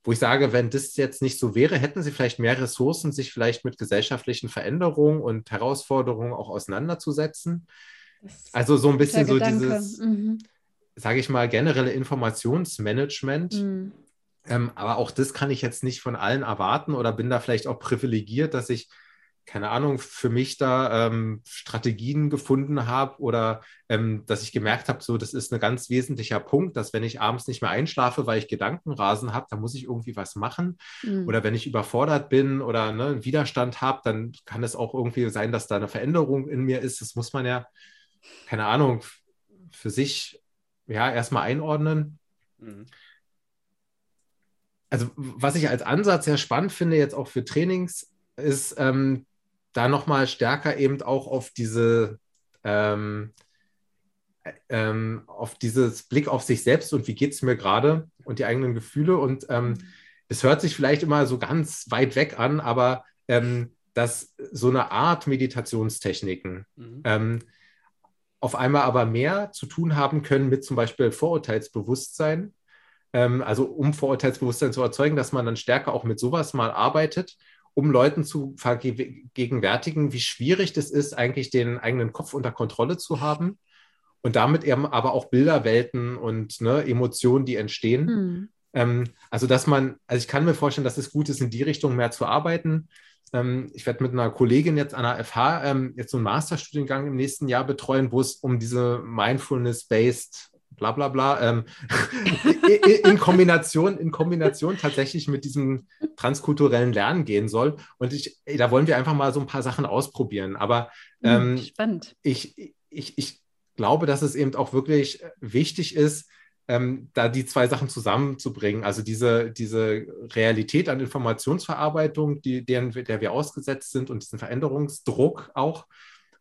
wo ich sage, wenn das jetzt nicht so wäre, hätten sie vielleicht mehr Ressourcen, sich vielleicht mit gesellschaftlichen Veränderungen und Herausforderungen auch auseinanderzusetzen. also so ein bisschen so Gedanke. dieses, mhm. sage ich mal, generelle Informationsmanagement. Mhm. Ähm, aber auch das kann ich jetzt nicht von allen erwarten oder bin da vielleicht auch privilegiert, dass ich keine Ahnung, für mich da ähm, Strategien gefunden habe oder ähm, dass ich gemerkt habe, so, das ist ein ganz wesentlicher Punkt, dass wenn ich abends nicht mehr einschlafe, weil ich Gedankenrasen habe, dann muss ich irgendwie was machen. Mhm. Oder wenn ich überfordert bin oder ne, einen Widerstand habe, dann kann es auch irgendwie sein, dass da eine Veränderung in mir ist. Das muss man ja, keine Ahnung, für sich ja erstmal einordnen. Mhm. Also, was ich als Ansatz sehr spannend finde, jetzt auch für Trainings, ist, ähm, da nochmal stärker eben auch auf diese ähm, ähm, auf dieses Blick auf sich selbst und wie geht es mir gerade und die eigenen Gefühle. Und ähm, es hört sich vielleicht immer so ganz weit weg an, aber ähm, dass so eine Art Meditationstechniken mhm. Ähm, auf einmal aber mehr zu tun haben können mit zum Beispiel Vorurteilsbewusstsein. Ähm, also um Vorurteilsbewusstsein zu erzeugen, dass man dann stärker auch mit sowas mal arbeitet um Leuten zu vergegenwärtigen, wie schwierig das ist, eigentlich den eigenen Kopf unter Kontrolle zu haben und damit eben aber auch Bilderwelten und ne, Emotionen, die entstehen. Mhm. Ähm, also, dass man, also ich kann mir vorstellen, dass es gut ist, in die Richtung mehr zu arbeiten. Ähm, ich werde mit einer Kollegin jetzt an der FH ähm, jetzt so einen Masterstudiengang im nächsten Jahr betreuen, wo es um diese Mindfulness-based bla bla bla, ähm, in, Kombination, in Kombination tatsächlich mit diesem transkulturellen Lernen gehen soll. Und ich, da wollen wir einfach mal so ein paar Sachen ausprobieren. Aber hm, ähm, Spannend. Ich, ich, ich glaube, dass es eben auch wirklich wichtig ist, ähm, da die zwei Sachen zusammenzubringen. Also diese, diese Realität an Informationsverarbeitung, die, deren, der wir ausgesetzt sind und diesen Veränderungsdruck auch.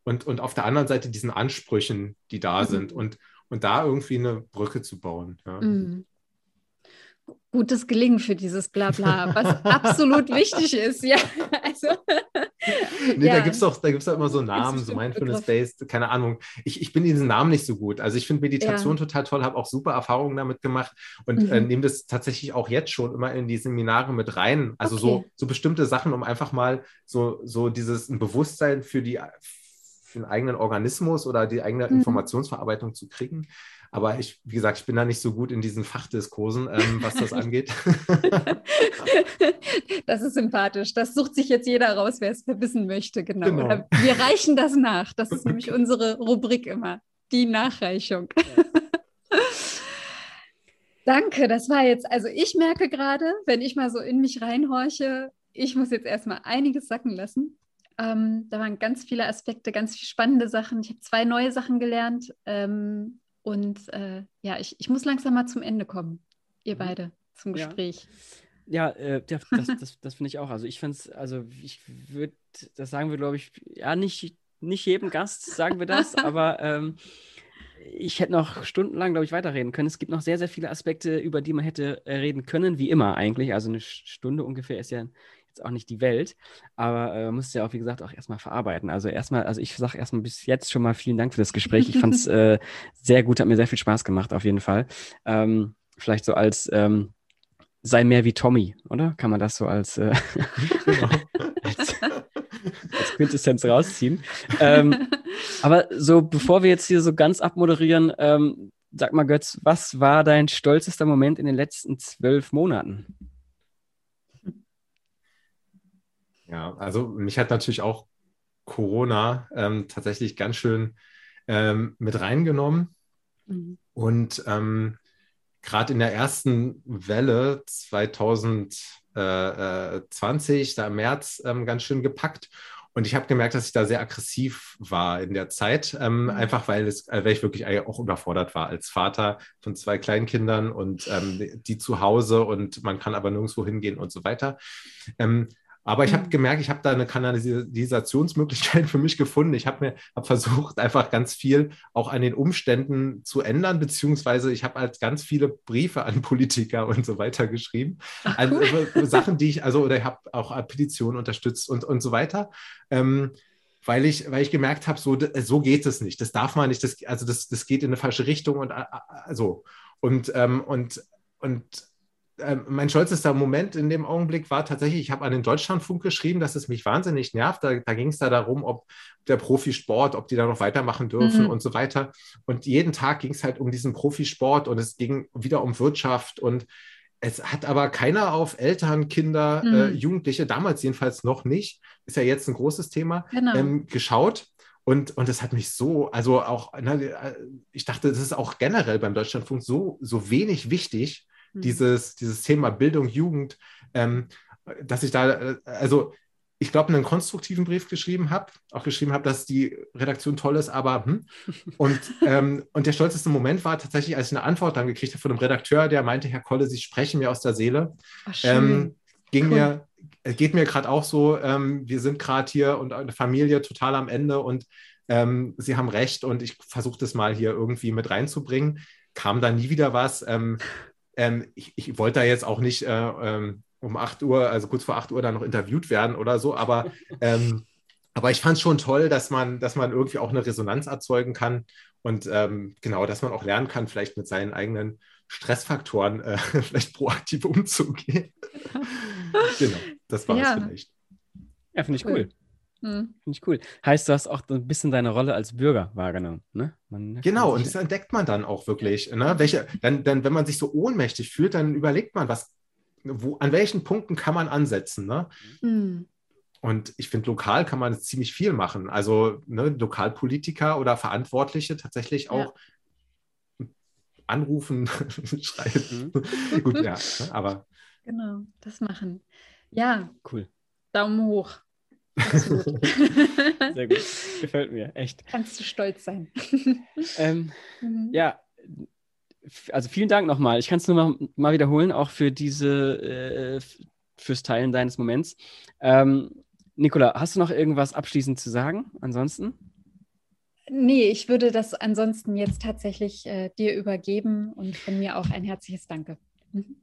Und, und auf der anderen Seite diesen Ansprüchen, die da mhm. sind. Und, und da irgendwie eine Brücke zu bauen. Ja. Mhm. Gutes Gelingen für dieses Blabla, was absolut wichtig ist, ja. Also, nee, ja. da gibt es doch, da gibt's doch immer so Namen, so Mindfulness-Based, keine Ahnung. Ich, ich bin in diesen Namen nicht so gut. Also ich finde Meditation ja. total toll, habe auch super Erfahrungen damit gemacht und äh, mhm. äh, nehme das tatsächlich auch jetzt schon immer in die Seminare mit rein. Also okay. so, so bestimmte Sachen, um einfach mal so, so dieses ein Bewusstsein für die für den eigenen Organismus oder die eigene mhm. Informationsverarbeitung zu kriegen. Aber ich, wie gesagt, ich bin da nicht so gut in diesen Fachdiskursen, ähm, was das angeht. das ist sympathisch. Das sucht sich jetzt jeder raus, wer es wissen möchte. Genau. genau. Wir reichen das nach. Das ist nämlich unsere Rubrik immer. Die Nachreichung. Ja. Danke, das war jetzt, also ich merke gerade, wenn ich mal so in mich reinhorche, ich muss jetzt erstmal einiges sacken lassen. Ähm, da waren ganz viele Aspekte, ganz viele spannende Sachen. Ich habe zwei neue Sachen gelernt. Ähm, und äh, ja, ich, ich muss langsam mal zum Ende kommen. Ihr mhm. beide zum Gespräch. Ja, äh, ja das, das, das finde ich auch. Also ich finde es, also ich würde, das sagen wir, glaube ich, ja, nicht, nicht jedem Gast sagen wir das, aber ähm, ich hätte noch stundenlang, glaube ich, weiterreden können. Es gibt noch sehr, sehr viele Aspekte, über die man hätte äh, reden können, wie immer eigentlich. Also eine Stunde ungefähr ist ja jetzt auch nicht die Welt, aber äh, muss ja auch, wie gesagt, auch erstmal verarbeiten. Also erstmal, also ich sage erstmal bis jetzt schon mal vielen Dank für das Gespräch. Ich fand es äh, sehr gut, hat mir sehr viel Spaß gemacht, auf jeden Fall. Ähm, vielleicht so als ähm, sei mehr wie Tommy, oder? Kann man das so als, äh, genau. als, als Quintessenz rausziehen? Ähm, aber so, bevor wir jetzt hier so ganz abmoderieren, ähm, sag mal, Götz, was war dein stolzester Moment in den letzten zwölf Monaten? Ja, also mich hat natürlich auch Corona ähm, tatsächlich ganz schön ähm, mit reingenommen. Mhm. Und ähm, gerade in der ersten Welle 2020, da im März, ähm, ganz schön gepackt. Und ich habe gemerkt, dass ich da sehr aggressiv war in der Zeit, ähm, mhm. einfach weil, es, äh, weil ich wirklich auch überfordert war als Vater von zwei Kleinkindern und ähm, die zu Hause und man kann aber nirgendwo hingehen und so weiter. Ähm, Aber ich habe mhm. gemerkt, ich habe da eine Kanalisationsmöglichkeit für mich gefunden. Ich habe mir hab versucht, einfach ganz viel auch an den Umständen zu ändern, beziehungsweise ich habe halt ganz viele Briefe an Politiker und so weiter geschrieben. Ach, also, cool. also, Sachen, die ich, also, oder ich habe auch Petitionen unterstützt und, und so weiter. Ähm, weil ich, weil ich gemerkt habe, so, so geht es nicht. Das darf man nicht. Das, also das, das geht in eine falsche Richtung und also und ähm, und und ähm, mein stolzester Moment in dem Augenblick war tatsächlich, ich habe an den Deutschlandfunk geschrieben, dass es mich wahnsinnig nervt. Da, da ging es da darum, ob der Profisport, ob die da noch weitermachen dürfen mhm. und so weiter. Und jeden Tag ging es halt um diesen Profisport und es ging wieder um Wirtschaft und es hat aber keiner auf Eltern, Kinder, mhm. äh, Jugendliche, damals jedenfalls noch nicht, ist ja jetzt ein großes Thema, genau. ähm, geschaut. Und, und das hat mich so, also auch, na, äh, ich dachte, das ist auch generell beim Deutschlandfunk so, so wenig wichtig, Mhm. dieses, dieses Thema Bildung, Jugend, ähm, dass ich da, äh, also ich glaube, einen konstruktiven Brief geschrieben habe, auch geschrieben habe, dass die Redaktion toll ist, aber hm. und, ähm, und der stolzeste Moment war tatsächlich, als ich eine Antwort dann gekriegt habe von einem Redakteur, der meinte, Herr Kolle, Sie sprechen mir aus der Seele. Ach, ähm, ging cool. mir, geht mir gerade auch so, ähm, wir sind gerade hier und eine Familie total am Ende und ähm, Sie haben recht und ich versuche das mal hier irgendwie mit reinzubringen. Kam da nie wieder was. Ähm, ich, ich, wollte da jetzt auch nicht äh, ähm, um 8 Uhr, also kurz vor 8 Uhr, dann noch interviewt werden oder so, aber, ähm, aber ich fand es schon toll, dass man, dass man irgendwie auch eine Resonanz erzeugen kann und ähm, genau, dass man auch lernen kann, vielleicht mit seinen eigenen Stressfaktoren äh, vielleicht proaktiv umzugehen. genau, das war ja. es vielleicht. Ja, finde ich cool. Mhm. Finde ich cool. Heißt, du hast auch ein bisschen deine Rolle als Bürger wahrgenommen, ne? Man genau, und das entdeckt man dann auch wirklich. Ne? Welche, dann, dann, wenn man sich so ohnmächtig fühlt, dann überlegt man, was, wo, an welchen Punkten kann man ansetzen. Ne? Mhm. Und ich finde, lokal kann man ziemlich viel machen. Also ne, Lokalpolitiker oder Verantwortliche tatsächlich auch ja. anrufen, schreiben. Mhm. Gut, ja, ne, aber. Genau, das machen. Ja. Cool. Daumen hoch. Sehr gut. Gefällt mir, echt. Kannst du stolz sein. ähm, mhm. Ja, also vielen Dank nochmal. Ich kann es nur mal, mal, wiederholen, auch für diese, äh, fürs Teilen deines Moments. Ähm, Nicola, hast du noch irgendwas abschließend zu sagen? Ansonsten? Nee, ich würde das ansonsten jetzt tatsächlich äh, dir übergeben und von mir auch ein herzliches Danke. Mhm.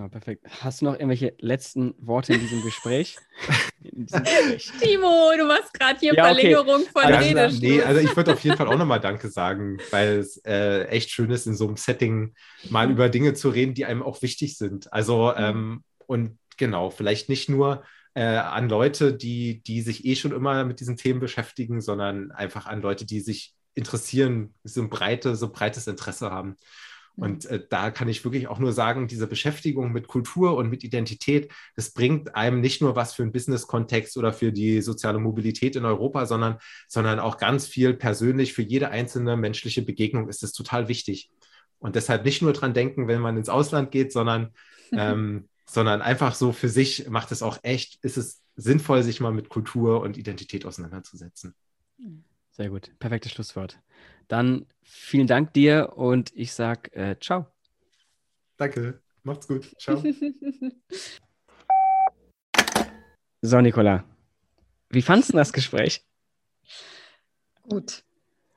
Genau, perfekt. Hast du noch irgendwelche letzten Worte in diesem Gespräch? in diesem Gespräch? Timo, du machst gerade hier ja, Verlängerung okay. von also, Redeschluss. Nee, also ich würde auf jeden Fall auch nochmal Danke sagen, weil es äh, echt schön ist, in so einem Setting mal mhm. über Dinge zu reden, die einem auch wichtig sind. Also, mhm. ähm, und genau, vielleicht nicht nur äh, an Leute, die, die sich eh schon immer mit diesen Themen beschäftigen, sondern einfach an Leute, die sich interessieren, so ein, breite, so breites Interesse haben. Und äh, da kann ich wirklich auch nur sagen, diese Beschäftigung mit Kultur und mit Identität, das bringt einem nicht nur was für einen Business-Kontext oder für die soziale Mobilität in Europa, sondern, sondern auch ganz viel persönlich für jede einzelne menschliche Begegnung ist es total wichtig. Und deshalb nicht nur dran denken, wenn man ins Ausland geht, sondern, ähm, sondern einfach so für sich macht es auch echt, ist es sinnvoll, sich mal mit Kultur und Identität auseinanderzusetzen. Sehr gut, perfektes Schlusswort. Dann vielen Dank dir und ich sage äh, ciao. Danke, macht's gut. Ciao. so, Nicola, wie fandest du das Gespräch? Gut.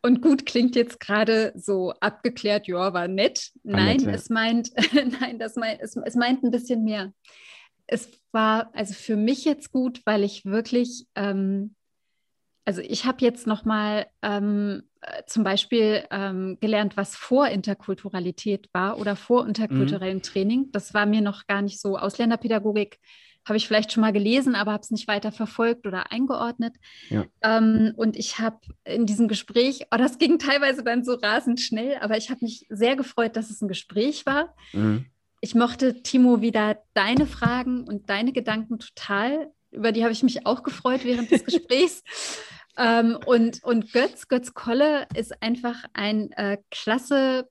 Und gut klingt jetzt gerade so abgeklärt, ja, war nett. Nein, nett, ja. es meint, nein, das meint, es, es meint ein bisschen mehr. Es war also für mich jetzt gut, weil ich wirklich ähm, also ich habe jetzt noch mal ähm, äh, zum Beispiel ähm, gelernt, was vor Interkulturalität war oder vor interkulturellem mhm. Training. Das war mir noch gar nicht so. Ausländerpädagogik habe ich vielleicht schon mal gelesen, aber habe es nicht weiter verfolgt oder eingeordnet. Ja. Ähm, und ich habe in diesem Gespräch, oh, das ging teilweise dann so rasend schnell, aber ich habe mich sehr gefreut, dass es ein Gespräch war. Mhm. Ich mochte, Timo, wieder deine Fragen und deine Gedanken total. Über die habe ich mich auch gefreut während des Gesprächs. Ähm, und, und Götz, Götz Kolle ist einfach ein äh, klasse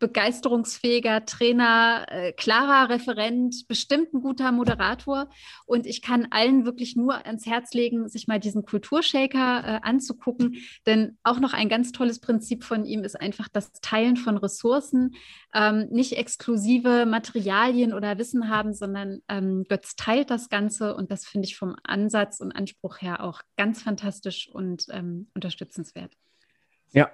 begeisterungsfähiger Trainer, äh, klarer Referent, bestimmt ein guter Moderator. Und ich kann allen wirklich nur ans Herz legen, sich mal diesen Kulturshaker äh, anzugucken. Denn auch noch ein ganz tolles Prinzip von ihm ist einfach das Teilen von Ressourcen. Ähm, nicht exklusive Materialien oder Wissen haben, sondern ähm, Götz teilt das Ganze. Und das finde ich vom Ansatz und Anspruch her auch ganz fantastisch und ähm, unterstützenswert. Ja,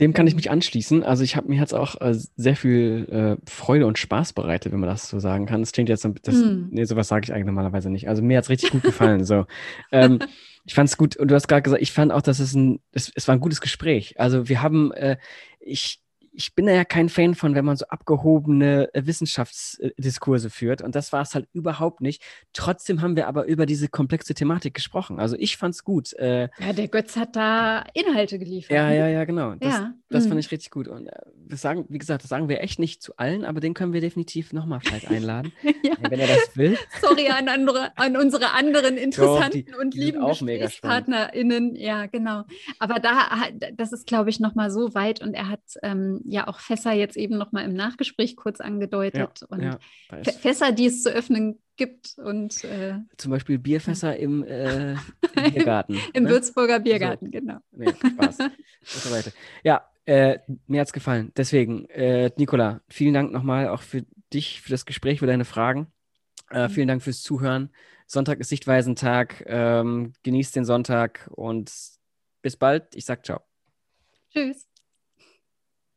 dem kann ich mich anschließen. Also ich habe mir jetzt auch äh, sehr viel äh, Freude und Spaß bereitet, wenn man das so sagen kann. Das klingt jetzt, das, mm. nee, sowas sage ich eigentlich normalerweise nicht. Also mir hat es richtig gut gefallen. so, ähm, ich fand es gut. Und du hast gerade gesagt, ich fand auch, dass es ein, es, es war ein gutes Gespräch. Also wir haben, äh, ich, ich bin da ja kein Fan von, wenn man so abgehobene äh, Wissenschaftsdiskurse führt. Und das war es halt überhaupt nicht. Trotzdem haben wir aber über diese komplexe Thematik gesprochen. Also ich fand es gut. Äh, ja, der Götz hat da Inhalte geliefert. Ja, ja, ja, genau. Das, ja. das fand mhm. ich richtig gut. Und äh, das sagen, wie gesagt, das sagen wir echt nicht zu allen, aber den können wir definitiv nochmal vielleicht einladen, ja. wenn er das will. Sorry an, andere, an unsere anderen interessanten Doch, die, und lieben GesprächspartnerInnen. Ja, genau. Aber da, das ist, glaube ich, nochmal so weit und er hat ähm, ja auch Fässer jetzt eben nochmal im Nachgespräch kurz angedeutet. Ja, und ja, Fässer, die es zu öffnen gibt. Und, äh, Zum Beispiel Bierfässer im, äh, Biergarten. Im ne? Würzburger Biergarten, so. genau. Nee, Spaß. so weiter. Ja, äh, mir hat es gefallen. Deswegen, äh, Nicola, vielen Dank nochmal auch für dich, für das Gespräch, für deine Fragen. Äh, mhm. Vielen Dank fürs Zuhören. Sonntag ist Sichtweisentag. Ähm, genießt den Sonntag und bis bald. Ich sag ciao. Tschüss.